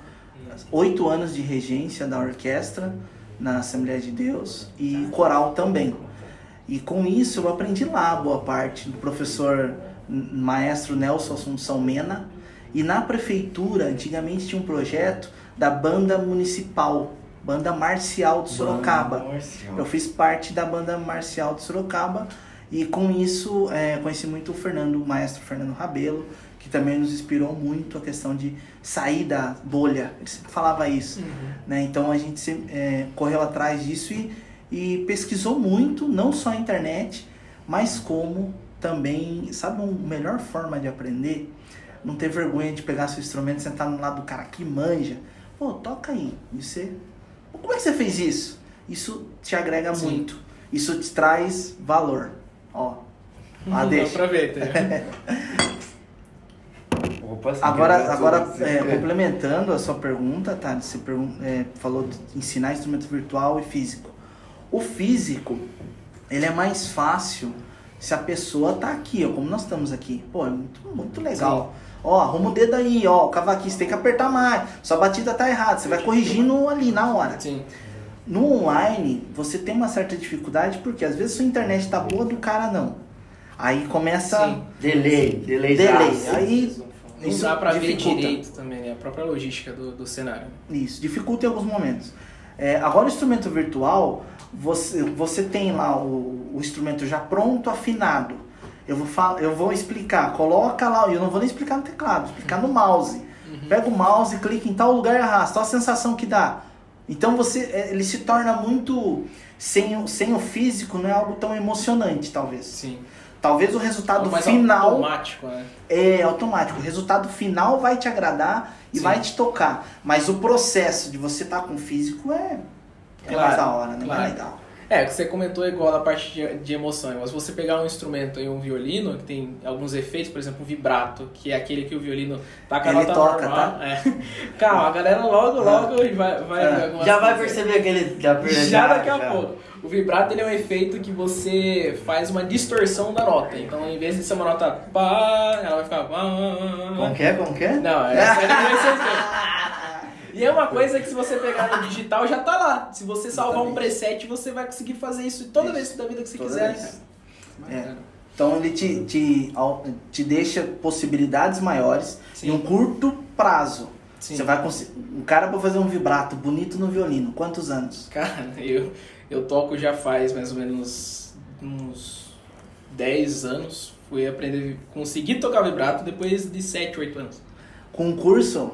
oito anos de regência da orquestra na Assembleia de Deus e coral também. E com isso eu aprendi lá boa parte do professor maestro Nelson Assunção Mena. E na prefeitura, antigamente tinha um projeto da banda municipal, banda marcial de Sorocaba. Eu fiz parte da banda marcial de Sorocaba e com isso é, conheci muito o Fernando, o maestro Fernando Rabelo, que também nos inspirou muito a questão de sair da bolha. Ele sempre falava isso. Né? Então a gente é, correu atrás disso e, e pesquisou muito, não só a internet, mas como também, sabe, uma melhor forma de aprender? Não ter vergonha de pegar seu instrumento, sentar no lado do cara que manja. Pô, toca aí. E você. Como é que você fez isso? Isso te agrega Sim. muito. Isso te traz valor. Ó. Ah, Dá deixa. ver, tá? Opa, Agora, agora é, complementando a sua pergunta, tá? Você pergun- é, falou de ensinar instrumento virtual e físico. O físico, ele é mais fácil se a pessoa tá aqui, ó, como nós estamos aqui. Pô, é muito, muito legal. Ó, arruma o dedo aí, ó, o cavaquinho, você tem que apertar mais. Sua batida tá errada, você vai corrigindo ali na hora. Sim. No online, você tem uma certa dificuldade, porque às vezes sua internet tá boa do cara não. Aí começa... Sim. Delay, delay. Delay. Aí Não isso dá pra ver direito também, né? A própria logística do, do cenário. Isso, dificulta em alguns momentos. É, agora o instrumento virtual, você, você tem lá o, o instrumento já pronto, afinado. Eu vou, fal- eu vou explicar, coloca lá, eu não vou nem explicar no teclado, vou explicar no mouse. Pega o mouse, clica em tal lugar e arrasta, olha a sensação que dá. Então você, é, ele se torna muito, sem, sem o físico, não é algo tão emocionante, talvez. Sim. Talvez o resultado Algo mais final automático, né? é automático. O resultado final vai te agradar e Sim. vai te tocar. Mas o processo de você estar com o físico é, é Claro, mais da hora, né? claro. Mais legal. É, que você comentou igual a parte de, de emoção. Mas você pegar um instrumento aí, um violino, que tem alguns efeitos, por exemplo, o vibrato, que é aquele que o violino tá com a Ele nota toca, normal. tá? É. Calma, a galera logo, logo vai, vai É. Já vai perceber aquele. Já, Já daqui a já. pouco. O vibrato ele é um efeito que você faz uma distorção da nota. Então, em vez de ser uma nota pá, ela vai ficar. pá, Como que é? Como que é? Não, essa assim. E é uma coisa que se você pegar no digital já tá lá. Se você salvar um Exatamente. preset, você vai conseguir fazer isso toda Isso. vez da vida que você Toda quiser. vez. cara. É. Então ele te, te, te deixa possibilidades maiores Sim. em um curto prazo. Sim. Você vai conseguir. Um cara pra fazer um vibrato bonito no violino, quantos anos? Cara, eu, eu toco já faz mais ou menos uns 10 anos. Fui aprender, consegui tocar vibrato depois de 7, 8 anos. Com um curso,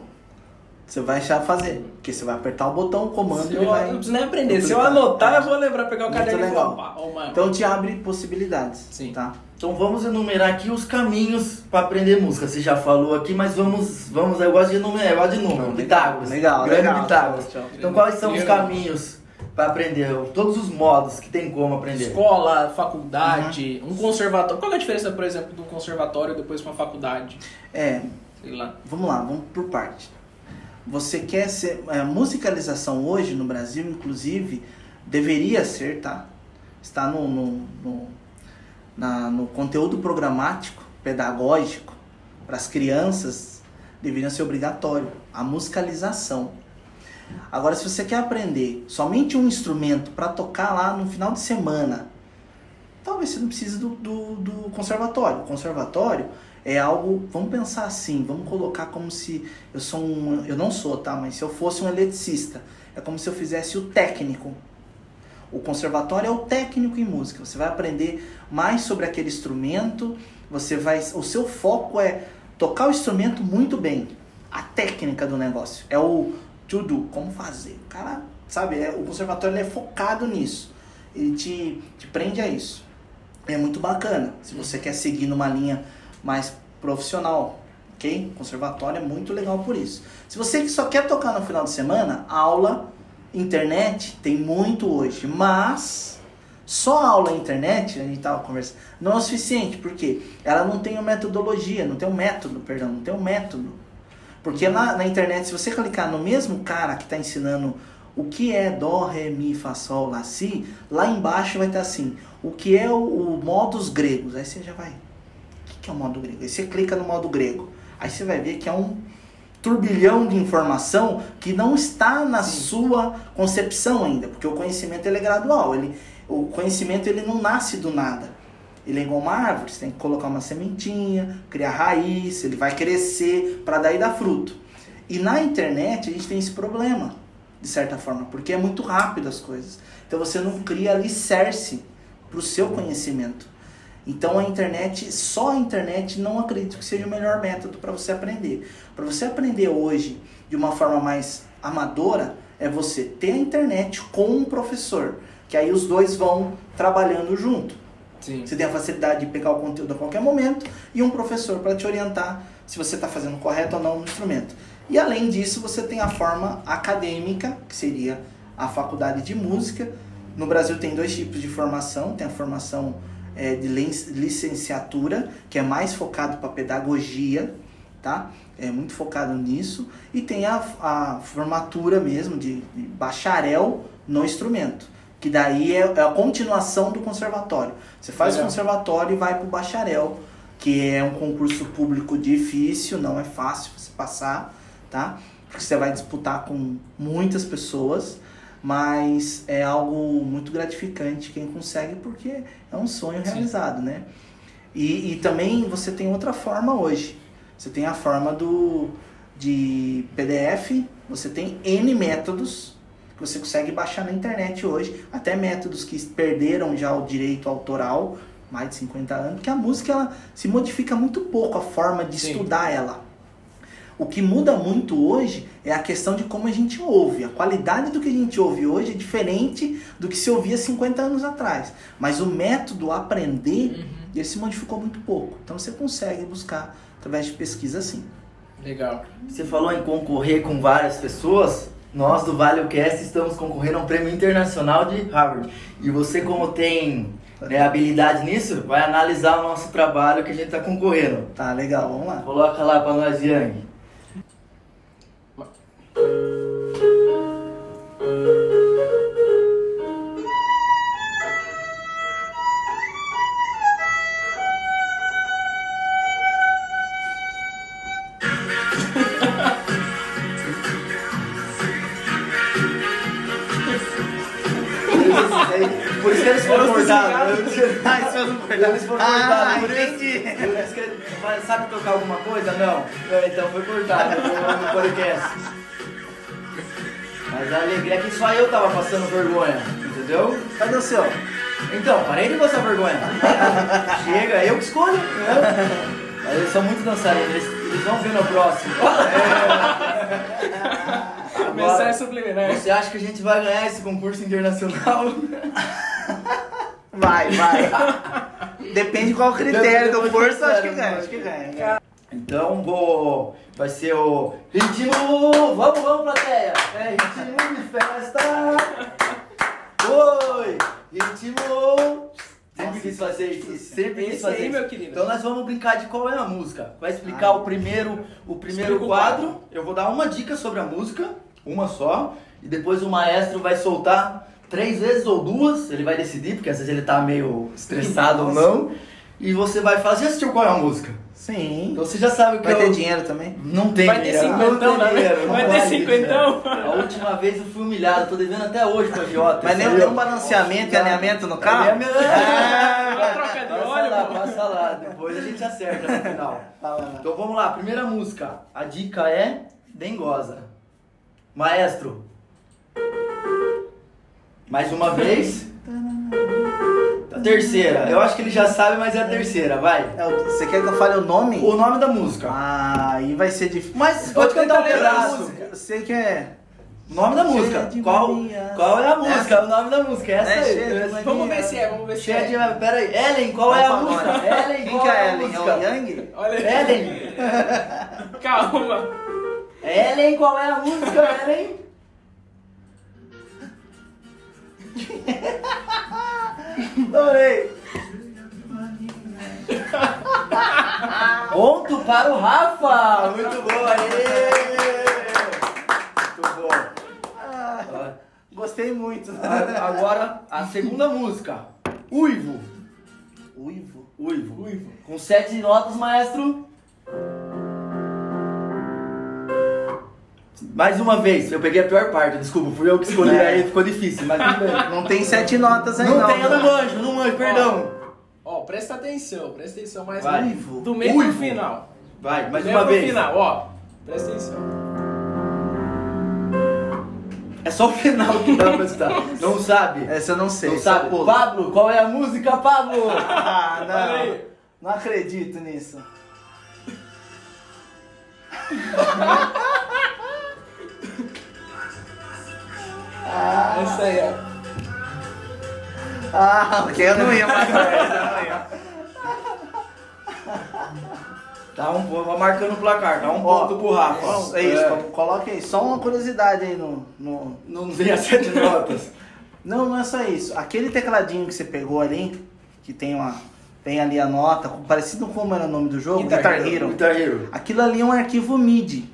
você vai já fazer. Porque você vai apertar o botão, o comando Se e eu, vai. não preciso nem aprender. Se eu anotar, eu vou lembrar, pegar o caderno e. Então te abre possibilidades. Sim. Tá? Então vamos enumerar aqui os caminhos para aprender música. Você já falou aqui, mas vamos, vamos eu gosto de enumerar, eu gosto de número. Pitágoras. Legal, Grande legal. Pitágoras. Então quais são os caminhos para aprender? Todos os modos que tem como aprender. Escola, faculdade, Uhum. um conservatório. Qual é a diferença, por exemplo, de um conservatório depois uma faculdade? É, Sei lá. vamos lá, vamos por parte. Você quer ser. A musicalização hoje no Brasil, inclusive, deveria ser, tá? Está no, no, no, na- no conteúdo programático, pedagógico, para as crianças, deveria ser obrigatório. A musicalização. Agora, se você quer aprender somente um instrumento para tocar lá no final de semana, talvez você não precise do, do, do conservatório. O conservatório é algo, vamos pensar assim, vamos colocar como se eu sou um, eu não sou, tá? Mas se eu fosse um eletricista, é como se eu fizesse o técnico. O conservatório é o técnico em música. Você vai aprender mais sobre aquele instrumento. Você vai, o seu foco é tocar o instrumento muito bem. A técnica do negócio é o to do, como fazer. O cara, sabe, é, o conservatório é focado nisso. Ele te, te prende a isso. É muito bacana. Se você quer seguir numa linha mais profissional, ok? Conservatório é muito legal por isso. Se você só quer tocar no final de semana, aula, internet, tem muito hoje. Mas só aula internet, a gente estava conversando, não é o suficiente, porque ela não tem uma metodologia, não tem um método, perdão, não tem um método. Porque lá na internet, se você clicar no mesmo cara que está ensinando o que é Dó, Ré, Mi, Fá, Sol, Lá, Si, lá embaixo vai estar assim, o que é o, o modos gregos. Aí você já vai, o que é o modo grego? Aí você clica no modo grego. Aí você vai ver que é um turbilhão de informação que não está na Sim. sua concepção ainda, porque o conhecimento ele é gradual, ele, o conhecimento ele não nasce do nada. Ele é igual uma árvore, você tem que colocar uma sementinha, criar raiz, ele vai crescer para daí dar fruto. E na internet a gente tem esse problema, de certa forma, porque é muito rápido as coisas. Então você não cria alicerce para o seu conhecimento. Então a internet, só a internet não acredito que seja o melhor método para você aprender. Para você aprender hoje de uma forma mais amadora, é você ter a internet com um professor, que aí os dois vão trabalhando junto. Sim. Você tem a facilidade de pegar o conteúdo a qualquer momento e um professor para te orientar se você está fazendo correto ou não no instrumento. E além disso, você tem a forma acadêmica, que seria a faculdade de música. No Brasil tem dois tipos de formação, tem a formação é, de licenciatura, que é mais focado para pedagogia, tá? É muito focado nisso. E tem a, a formatura mesmo de, de bacharel no instrumento, que daí é, é, a continuação do conservatório. Você faz o conservatório e vai para o bacharel, que é um concurso público difícil, não é fácil você passar, tá? Porque você vai disputar com muitas pessoas mas é algo muito gratificante quem consegue porque é um sonho Sim. realizado, né? E, e também você tem outra forma hoje. Você tem a forma do de PDF, você tem N métodos que você consegue baixar na internet hoje, até métodos que perderam já o direito autoral, mais de 50 anos, que a música ela se modifica muito pouco a forma de Sim. estudar ela. O que muda muito hoje é a questão de como a gente ouve. A qualidade do que a gente ouve hoje é diferente do que se ouvia 50 anos atrás. Mas o método aprender, uhum. ele se modificou muito pouco. Então você consegue buscar através de pesquisa assim. Legal. Você falou em concorrer com várias pessoas. Nós do ValeoCast estamos concorrendo a um prêmio internacional de Harvard. E você, como tem né, habilidade nisso, vai analisar o nosso trabalho que a gente está concorrendo. Tá, legal, vamos lá. Coloca lá para nós, Yang. Sabe tocar alguma coisa? Não. Então foi cortado no podcast. Mas a alegria é que só eu tava passando vergonha, entendeu? Cadê o seu? Então, parei de passar vergonha. Chega, eu que escolho. Né? Mas eles são muito dançarinos, eles, eles vão ver no próximo. É. Agora, subliminar. Você acha que a gente vai ganhar esse concurso internacional? Vai, vai. Depende qual o critério do curso, acho que ganha. Acho que ganha. Então vou. Vai ser o ritmo. Vamos, vamos, plateia! É ritmo de festa! Oi! Ritmo! Sempre quis fazer isso. Sempre quis fazer isso. meu querido. Então nós vamos brincar de qual é a música. Vai explicar o primeiro, o primeiro quadro. Eu vou dar uma dica sobre a música, uma só, e depois o maestro vai soltar três vezes ou duas, ele vai decidir, porque às vezes ele tá meio estressado ou não. E você vai fazer, assistiu qual é a música? Sim. Então você já sabe o que Vai eu... ter dinheiro também? Não tem Vai ter cinquentão, né? Dinheiro, vai ter cinquentão. A última vez eu fui humilhado, tô devendo até hoje pra Jota. Mas nem um balanceamento e alinhamento no carro? Alinhamento... É, troca de óleo. Lá, passa lá, depois a gente acerta no final. Então vamos lá, primeira música. A dica é Dengosa. Maestro. Mais uma vez. A terceira. Eu acho que ele já sabe, mas é a terceira, vai. É, o- você quer que eu fale o nome? O nome da música. Ah, aí vai ser difícil. Mas pode cantar um pedaço. música. Você quer. O nome da música. Qual, Maria. qual é a música? O nome da música. Essa É, aí. Vamos ver se é, vamos ver se Cheia de. é. Pera aí. Ellen, qual é a música? Ellen, Quem qual que é é a Ellen? É música? o Yang? Olha. Ellen. Calma. Ellen, qual é a música, Ellen? Adorei. Ponto para o Rafa! Muito bom, aê! Muito bom. Ah, gostei muito. A- Agora, a segunda música. Uivo. Uivo. Uivo. Uivo. Com sete notas, maestro. Mais uma vez, eu peguei a pior parte, desculpa, fui eu que escolhi, É. aí ficou difícil, mas tudo bem. Não tem sete notas aí Não não. tem, eu não manjo, não manjo, perdão. Ó, presta atenção, presta atenção mais Vai. um. Do meio pro final. Vai, mais Do meio uma pro vez. final, ó. Presta atenção. É só o final que dá pra estar. Não sabe? Essa eu não sei. Não sabe? pulo. Pablo, qual é a música, Pablo? Ah, não. Não acredito nisso. Essa aí, ó. Ah, porque eu não ia mais não ia. Tá um ponto, vai marcando o placar, tá um Ó, ponto pro Rafa. É isso, coloque aí. Só uma curiosidade aí no, no. Não tem as sete notas. Não, não é só isso. Aquele tecladinho que você pegou ali, que tem uma. Tem ali a nota, parecido com como era o nome do jogo, Guitar Guitar, Hero. Hero. Guitar Hero. Aquilo ali é um arquivo MIDI.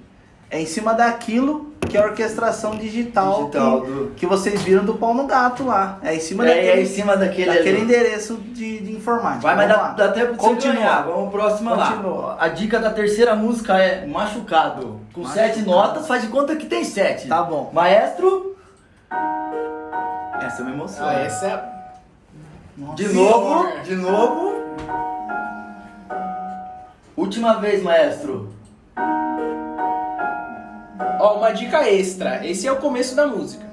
É em cima daquilo que é a orquestração digital, Digital que, do- que vocês viram do pau no gato lá. É em cima É, daquele, é em cima daquele daquele endereço de, de informática. Vai, mas dá, lá. dá tempo de você Continua. ganhar. Vamos próxima Continua. lá. A dica da terceira música é Machucado. Com Machucado. sete notas, faz de conta que tem sete. Tá bom. Maestro. Essa é uma emoção. Ah, essa é. Nossa. De novo, de novo. Última vez, maestro. Ó, uma dica extra. Esse é o começo da música.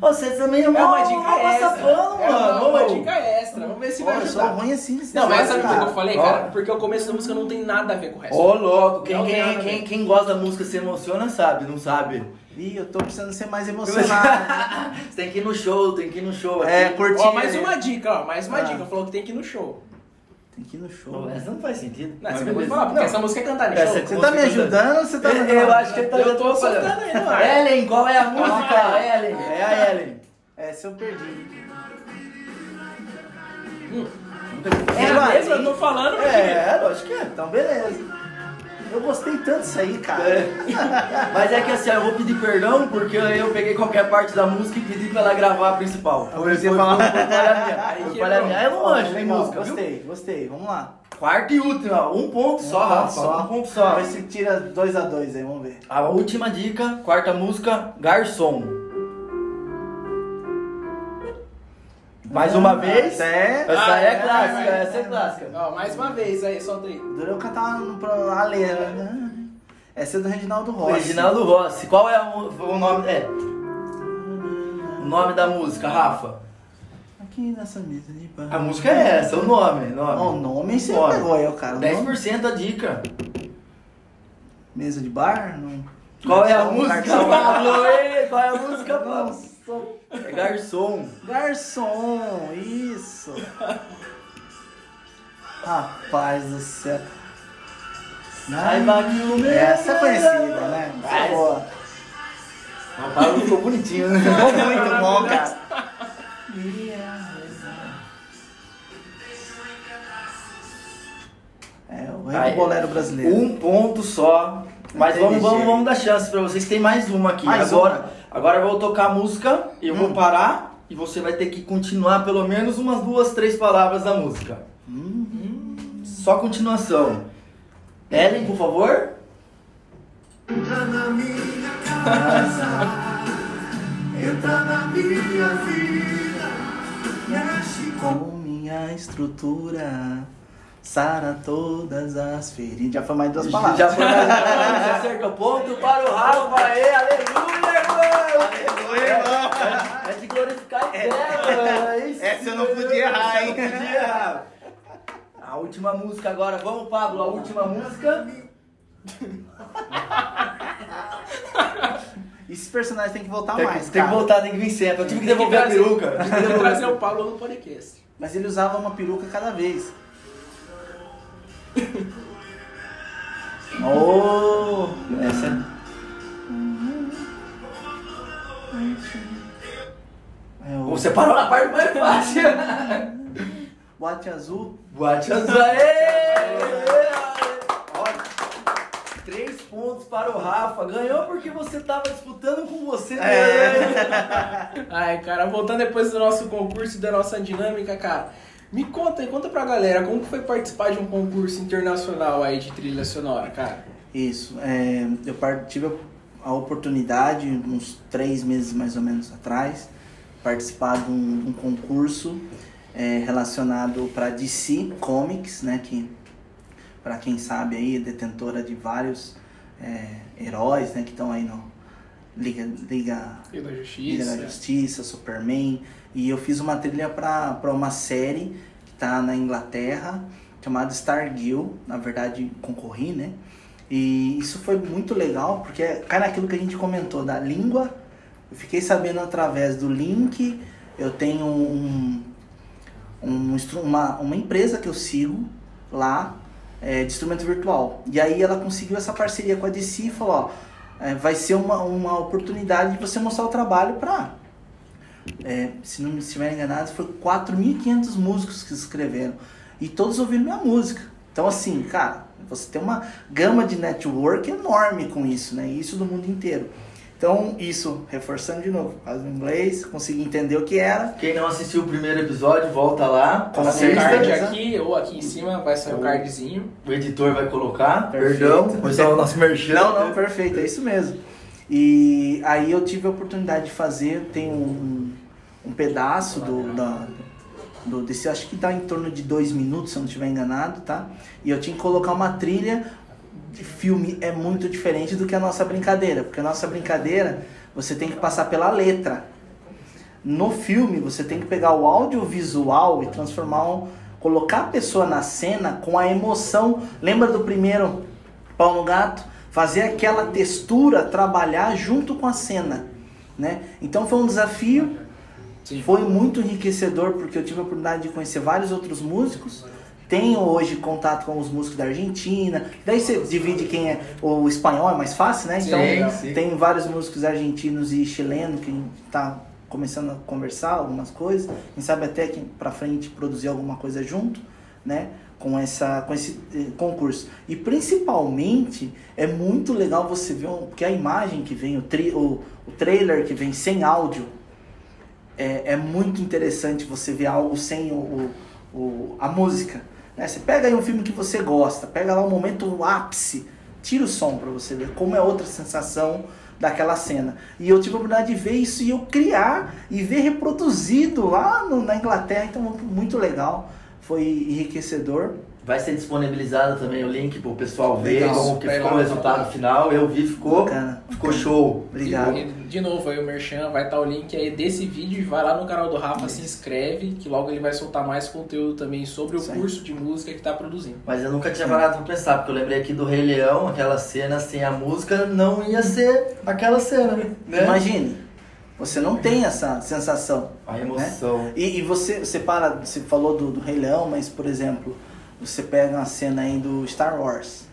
Você também é É uma uma dica passa extra. pano, É uma, mano. uma dica extra. Vamos ver se vai eu sou ajudar. ruim assim. Não, mas sabe por que eu falei, cara? Porque o começo da música não tem nada a ver com o resto. Ô, louco, quem, quem, quem, quem gosta da música se emociona sabe, não sabe? Ih, eu tô precisando ser mais emocionado. Você tem que ir no show, tem que ir no show. é, curtir. Ó, mais uma dica, ó. Mais uma Ah. dica. Falou que tem que ir no show. Tem que ir no show. essa não faz sentido. Não, você falar, porque Não. essa música é cantar no Essa show. é Você tá me ajudando ou você tá me Eu, eu acho que ele tá Eu tô soltando aí no ar. Ellen, qual é a música? Ellen, é a Ellen. Essa eu perdi. É a mesma, eu tô falando. É, lógico que é. Então, beleza. Eu gostei tanto disso aí, cara. É. Mas é que assim, eu vou pedir perdão porque eu peguei qualquer parte da música e pedi pra ela gravar a principal. Foi, Você foi, fala- foi, foi falha minha. Aí Foi. Eu não manjo em legal, música, viu? Gostei, gostei. Vamos lá. Quarta e última, um ponto só, Um ponto Rafa. só. Um ponto só. Vamos ver se tira 2 a 2 aí, vamos ver. A última dica, quarta música, Garçom. Mais uma vez. É. Essa Ah, é, é, clássica, vai. essa é clássica. Ó, mais uma vez aí, solta aí. Durou cantar no pro Alena. Essa é do Reginaldo Rossi. Reginaldo Rossi. Qual é o, o nome? É. O nome da música, Rafa? Aqui nessa mesa de bar. A música é essa, o nome. Ó, o nome. nome você Nome. pegou aí, cara. O nome? 10% a dica. Mesa de bar? Não. Qual é a música. Pablo? Qual é a música, Pablo? Nossa. É garçom. Garçom, isso. Rapaz do céu. Saiba que o meu Essa é conhecida, né? Essa é boa. O Pablo ficou bonitinho, né? Ficou muito bom, cara. É, o rei do bolero brasileiro. Um ponto só. Mas vamos, vamos, vamos dar chance pra vocês. Tem mais uma aqui. Mais agora, uma. Agora eu vou tocar a música, eu vou Hum. parar e você vai ter que continuar pelo menos umas duas, três palavras da música. Hum. Só continuação. Ellen, por favor. Com minha estrutura. Sara todas as feridas. Já foi mais duas palavras. Já foi mais Já acertou ponto para o Rafa. Aê, aleluia, irmão. Aleluia, irmão. É, é de glorificar em terra. É isso Essa eu não podia errar, hein? Não podia errar. A última música agora. Vamos, Pablo. A última música. Esses personagens têm que voltar Tem, mais. que- tem que cara. voltar, tem que vir sempre. Eu tive que Tem que devolver a peruca. Eu tive que Tem que devolver a trazer o Paulo no podcast. Mas ele usava uma peruca cada vez. Oh! Essa é. é o Você parou na parte mais fácil. boate azul. Boate azul. Aê! Olha, Três pontos para o Rafa. Ganhou porque você estava disputando com você É. mesmo. Ai, cara, voltando depois do nosso concurso e da nossa dinâmica, cara, me conta conta pra galera, como foi participar de um concurso internacional aí de trilha sonora, cara? Isso. é, eu tive a oportunidade, uns três meses mais ou menos atrás, participar de um, um concurso é, relacionado para DC Comics, né? Que, para quem sabe aí, é detentora de vários é, heróis, né? Que estão aí no Liga, Liga E da Liga Justiça. da Justiça, Superman. E eu fiz uma trilha para uma série que tá na Inglaterra, chamada Stargill. Na verdade, concorri, né? E isso foi muito legal, porque cai naquilo que a gente comentou da língua. Eu fiquei sabendo através do link. Eu tenho um, um uma, uma empresa que eu sigo lá é, de instrumento virtual. E aí ela conseguiu essa parceria com a DC e falou, ó, é, vai ser uma, uma oportunidade de você mostrar o trabalho para é, se não me estiver enganado, foi 4.500 músicos que escreveram. E todos ouviram minha música. Então, assim, cara, você tem uma gama de network enorme com isso, né? Isso do mundo inteiro. Então, isso, reforçando de novo, faz o inglês, consegui entender o que era. Quem não assistiu o primeiro episódio, volta lá. Com Tá assista. no card certeza. aqui ou aqui em cima vai sair o cardzinho. O editor vai colocar. Perfeito. Perdão, foi só o nosso merchan. Não, não, perfeito, é isso mesmo. E aí eu tive a oportunidade de fazer, tem um, um pedaço do, da, do desse, acho que dá em torno de dois minutos, se eu não estiver enganado, tá? E eu tinha que colocar uma trilha de filme, é muito diferente do que a nossa brincadeira, porque a nossa brincadeira você tem que passar pela letra. No filme você tem que pegar o audiovisual e transformar um, colocar a pessoa na cena com a emoção. Lembra do primeiro pau no gato? Fazer aquela textura trabalhar junto com a cena, né? Então foi um desafio, Sim. foi muito enriquecedor porque eu tive a oportunidade de conhecer vários outros músicos. Tenho hoje contato com os músicos da Argentina. Daí você divide quem é o espanhol é mais fácil, né? Então Sim, sim. tem vários músicos argentinos e chilenos que tá começando a conversar algumas coisas. Quem sabe até que para frente produzir alguma coisa junto, né? Com essa com esse eh, concurso. E principalmente é muito legal você ver um, porque a imagem que vem o, tri, o, o trailer que vem sem áudio é, é muito interessante você ver algo sem o, o, o- a música. Né? Você pega aí um filme que você gosta, pega lá um momento ápice, tira o som para você ver como é outra sensação daquela cena. E eu tive a oportunidade de ver isso e eu criar e ver reproduzido lá no- na Inglaterra, então muito legal, foi enriquecedor. Vai ser disponibilizado também o link pro pessoal ver Legal. como que ficou o resultado lá. final. Eu vi, ficou, Bacana. ficou show. Obrigado. E, de novo, aí o Merchan vai estar o link aí desse vídeo. Vai lá no canal do Rafa, se inscreve, que logo ele vai soltar mais conteúdo também sobre o Isso aí. curso de música que tá produzindo. Mas eu nunca tinha parado pra pensar, porque eu lembrei aqui do Rei Leão, aquela cena sem a música não ia ser aquela cena, né? Imagine, você não tem essa sensação. A emoção. E, e você, você para, você falou do, do Rei Leão, mas por exemplo, você pega uma cena aí do Star Wars.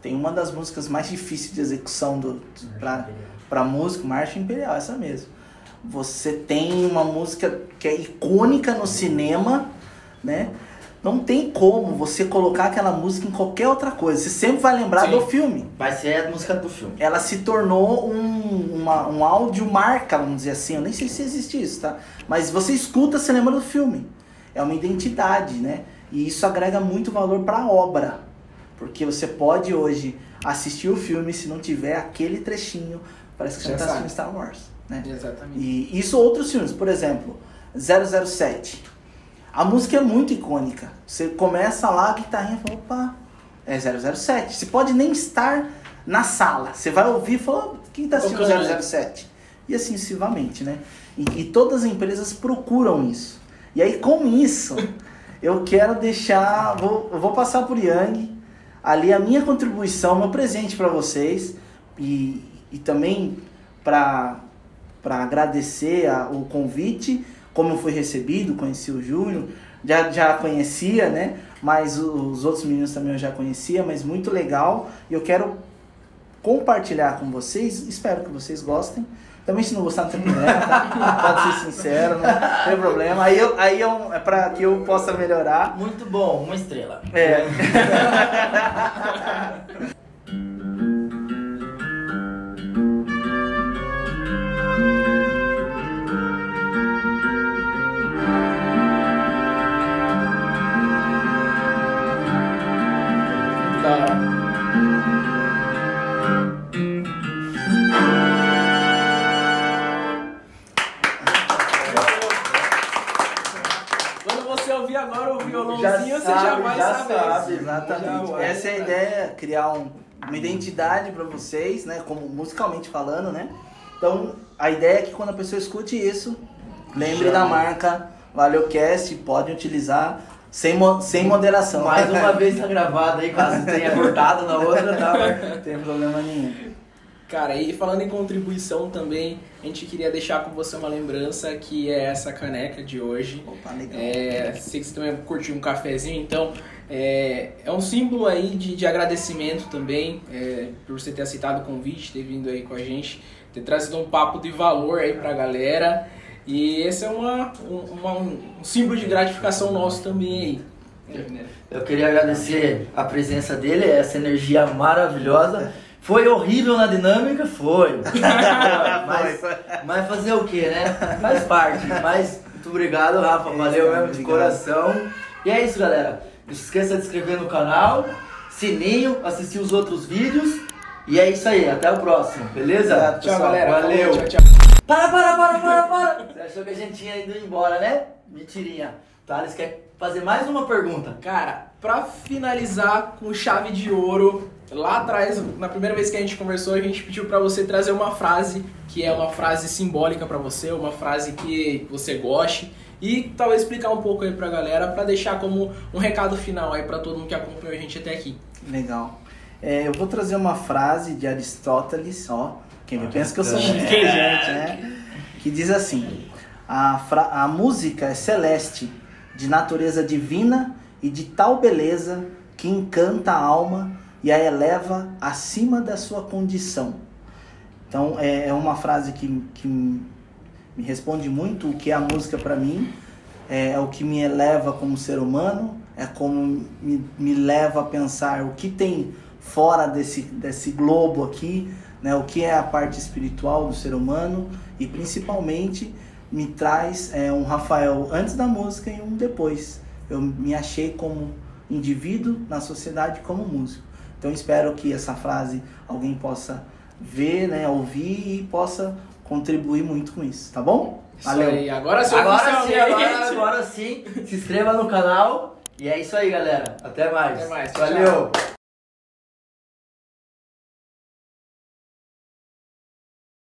Tem uma das músicas mais difíceis de execução do, pra, pra música, Marcha Imperial, essa mesmo. Você tem uma música que é icônica no cinema, né? Não tem como você colocar aquela música em qualquer outra coisa. Você sempre vai lembrar Sim. do filme Vai ser a música do filme. ela se tornou um, uma, um áudio marca, vamos dizer assim. Eu nem sei se existe isso, tá? Mas você escuta, você lembra do filme. É uma identidade, né? E isso agrega muito valor para a obra. Porque você pode hoje assistir o filme se não tiver aquele trechinho, parece que você está assistindo Star Wars, né? Exatamente. E isso outros filmes, por exemplo, 007. A música é muito icônica. Você começa lá, a guitarrinha fala, opa, é 007. Você pode nem estar na sala. Você vai ouvir e fala, quem tá assistindo Tocando, 007? E assim sucessivamente, né? E, e todas as empresas procuram isso. E aí, com isso, eu quero deixar. Vou, vou passar por Yang ali a minha contribuição, meu presente para vocês. E, e também para agradecer a- o convite, como eu fui recebido, conheci o Júnior, já, já conhecia, né? Mas os outros meninos também eu já conhecia, mas muito legal. E eu quero compartilhar com vocês, espero que vocês gostem. Também se não gostar não tem problema, tá? Pode ser sincero, não tem problema. Aí, eu, aí é, um, é para que eu possa melhorar. Muito bom, uma estrela. É. você já vai saber. sabe, exatamente. Já Essa é a ideia, criar um- uma identidade para vocês, né? Como musicalmente falando, né? Então, a ideia é que quando a pessoa escute isso, lembre da marca ValeoCast, pode utilizar sem, mo- sem moderação. Mais uma vez tá gravado aí, caso tenha cortado na outra, tá? Não tem problema nenhum. Cara, e falando em contribuição também, a gente queria deixar com você uma lembrança que é essa caneca de hoje. Opa, legal. É, sei que você também curtiu um cafezinho, então é, é um símbolo aí de, de agradecimento também é, por você ter aceitado o convite, ter vindo aí com a gente, ter trazido um papo de valor aí pra galera. E esse é uma, um, uma- um símbolo de gratificação nosso também aí. Eu queria agradecer a presença dele, essa energia maravilhosa. Foi horrível na dinâmica? Foi. mas, mas fazer o que, né? Faz parte. Mas muito obrigado, Rafa. Valeu mesmo de coração. E é isso, galera. Não se esqueça de se inscrever no canal, sininho, assistir os outros vídeos. E é isso aí. Até o próximo, beleza? Tchau, Pessoal, galera. valeu. Tchau, tchau. Para, para, para, para, para! Você achou que a gente tinha ido embora, né? Mentirinha. Thales quer fazer mais uma pergunta. Cara, pra finalizar com chave de ouro, lá atrás, na primeira vez que a gente conversou, a gente pediu pra você trazer uma frase que é uma frase simbólica pra você, uma frase que você goste e talvez explicar um pouco aí pra galera pra deixar como um recado final aí pra todo mundo que acompanhou a gente até aqui. Legal. É, eu vou trazer uma frase de Aristóteles, ó. Quem me pensa que eu sou É. muito inteligente, né? Que diz assim: a, fra- a música é celeste, de natureza divina e de tal beleza que encanta a alma e a eleva acima da sua condição. Então é, é uma frase que, que me responde muito o que é a música para mim, é, o que me eleva como ser humano, é como me, me leva a pensar o que tem fora desse, desse globo aqui, né, o que é a parte espiritual do ser humano e principalmente me traz é, um Rafael antes da música e um depois. Eu me achei como indivíduo na sociedade como músico. Então espero que essa frase alguém possa ver, né, ouvir e possa contribuir muito com isso, tá bom? Isso aí, agora sim, Agora sim, agora, agora sim. Se inscreva no canal. E é isso aí, galera. Até mais. Até mais, tchau, Valeu.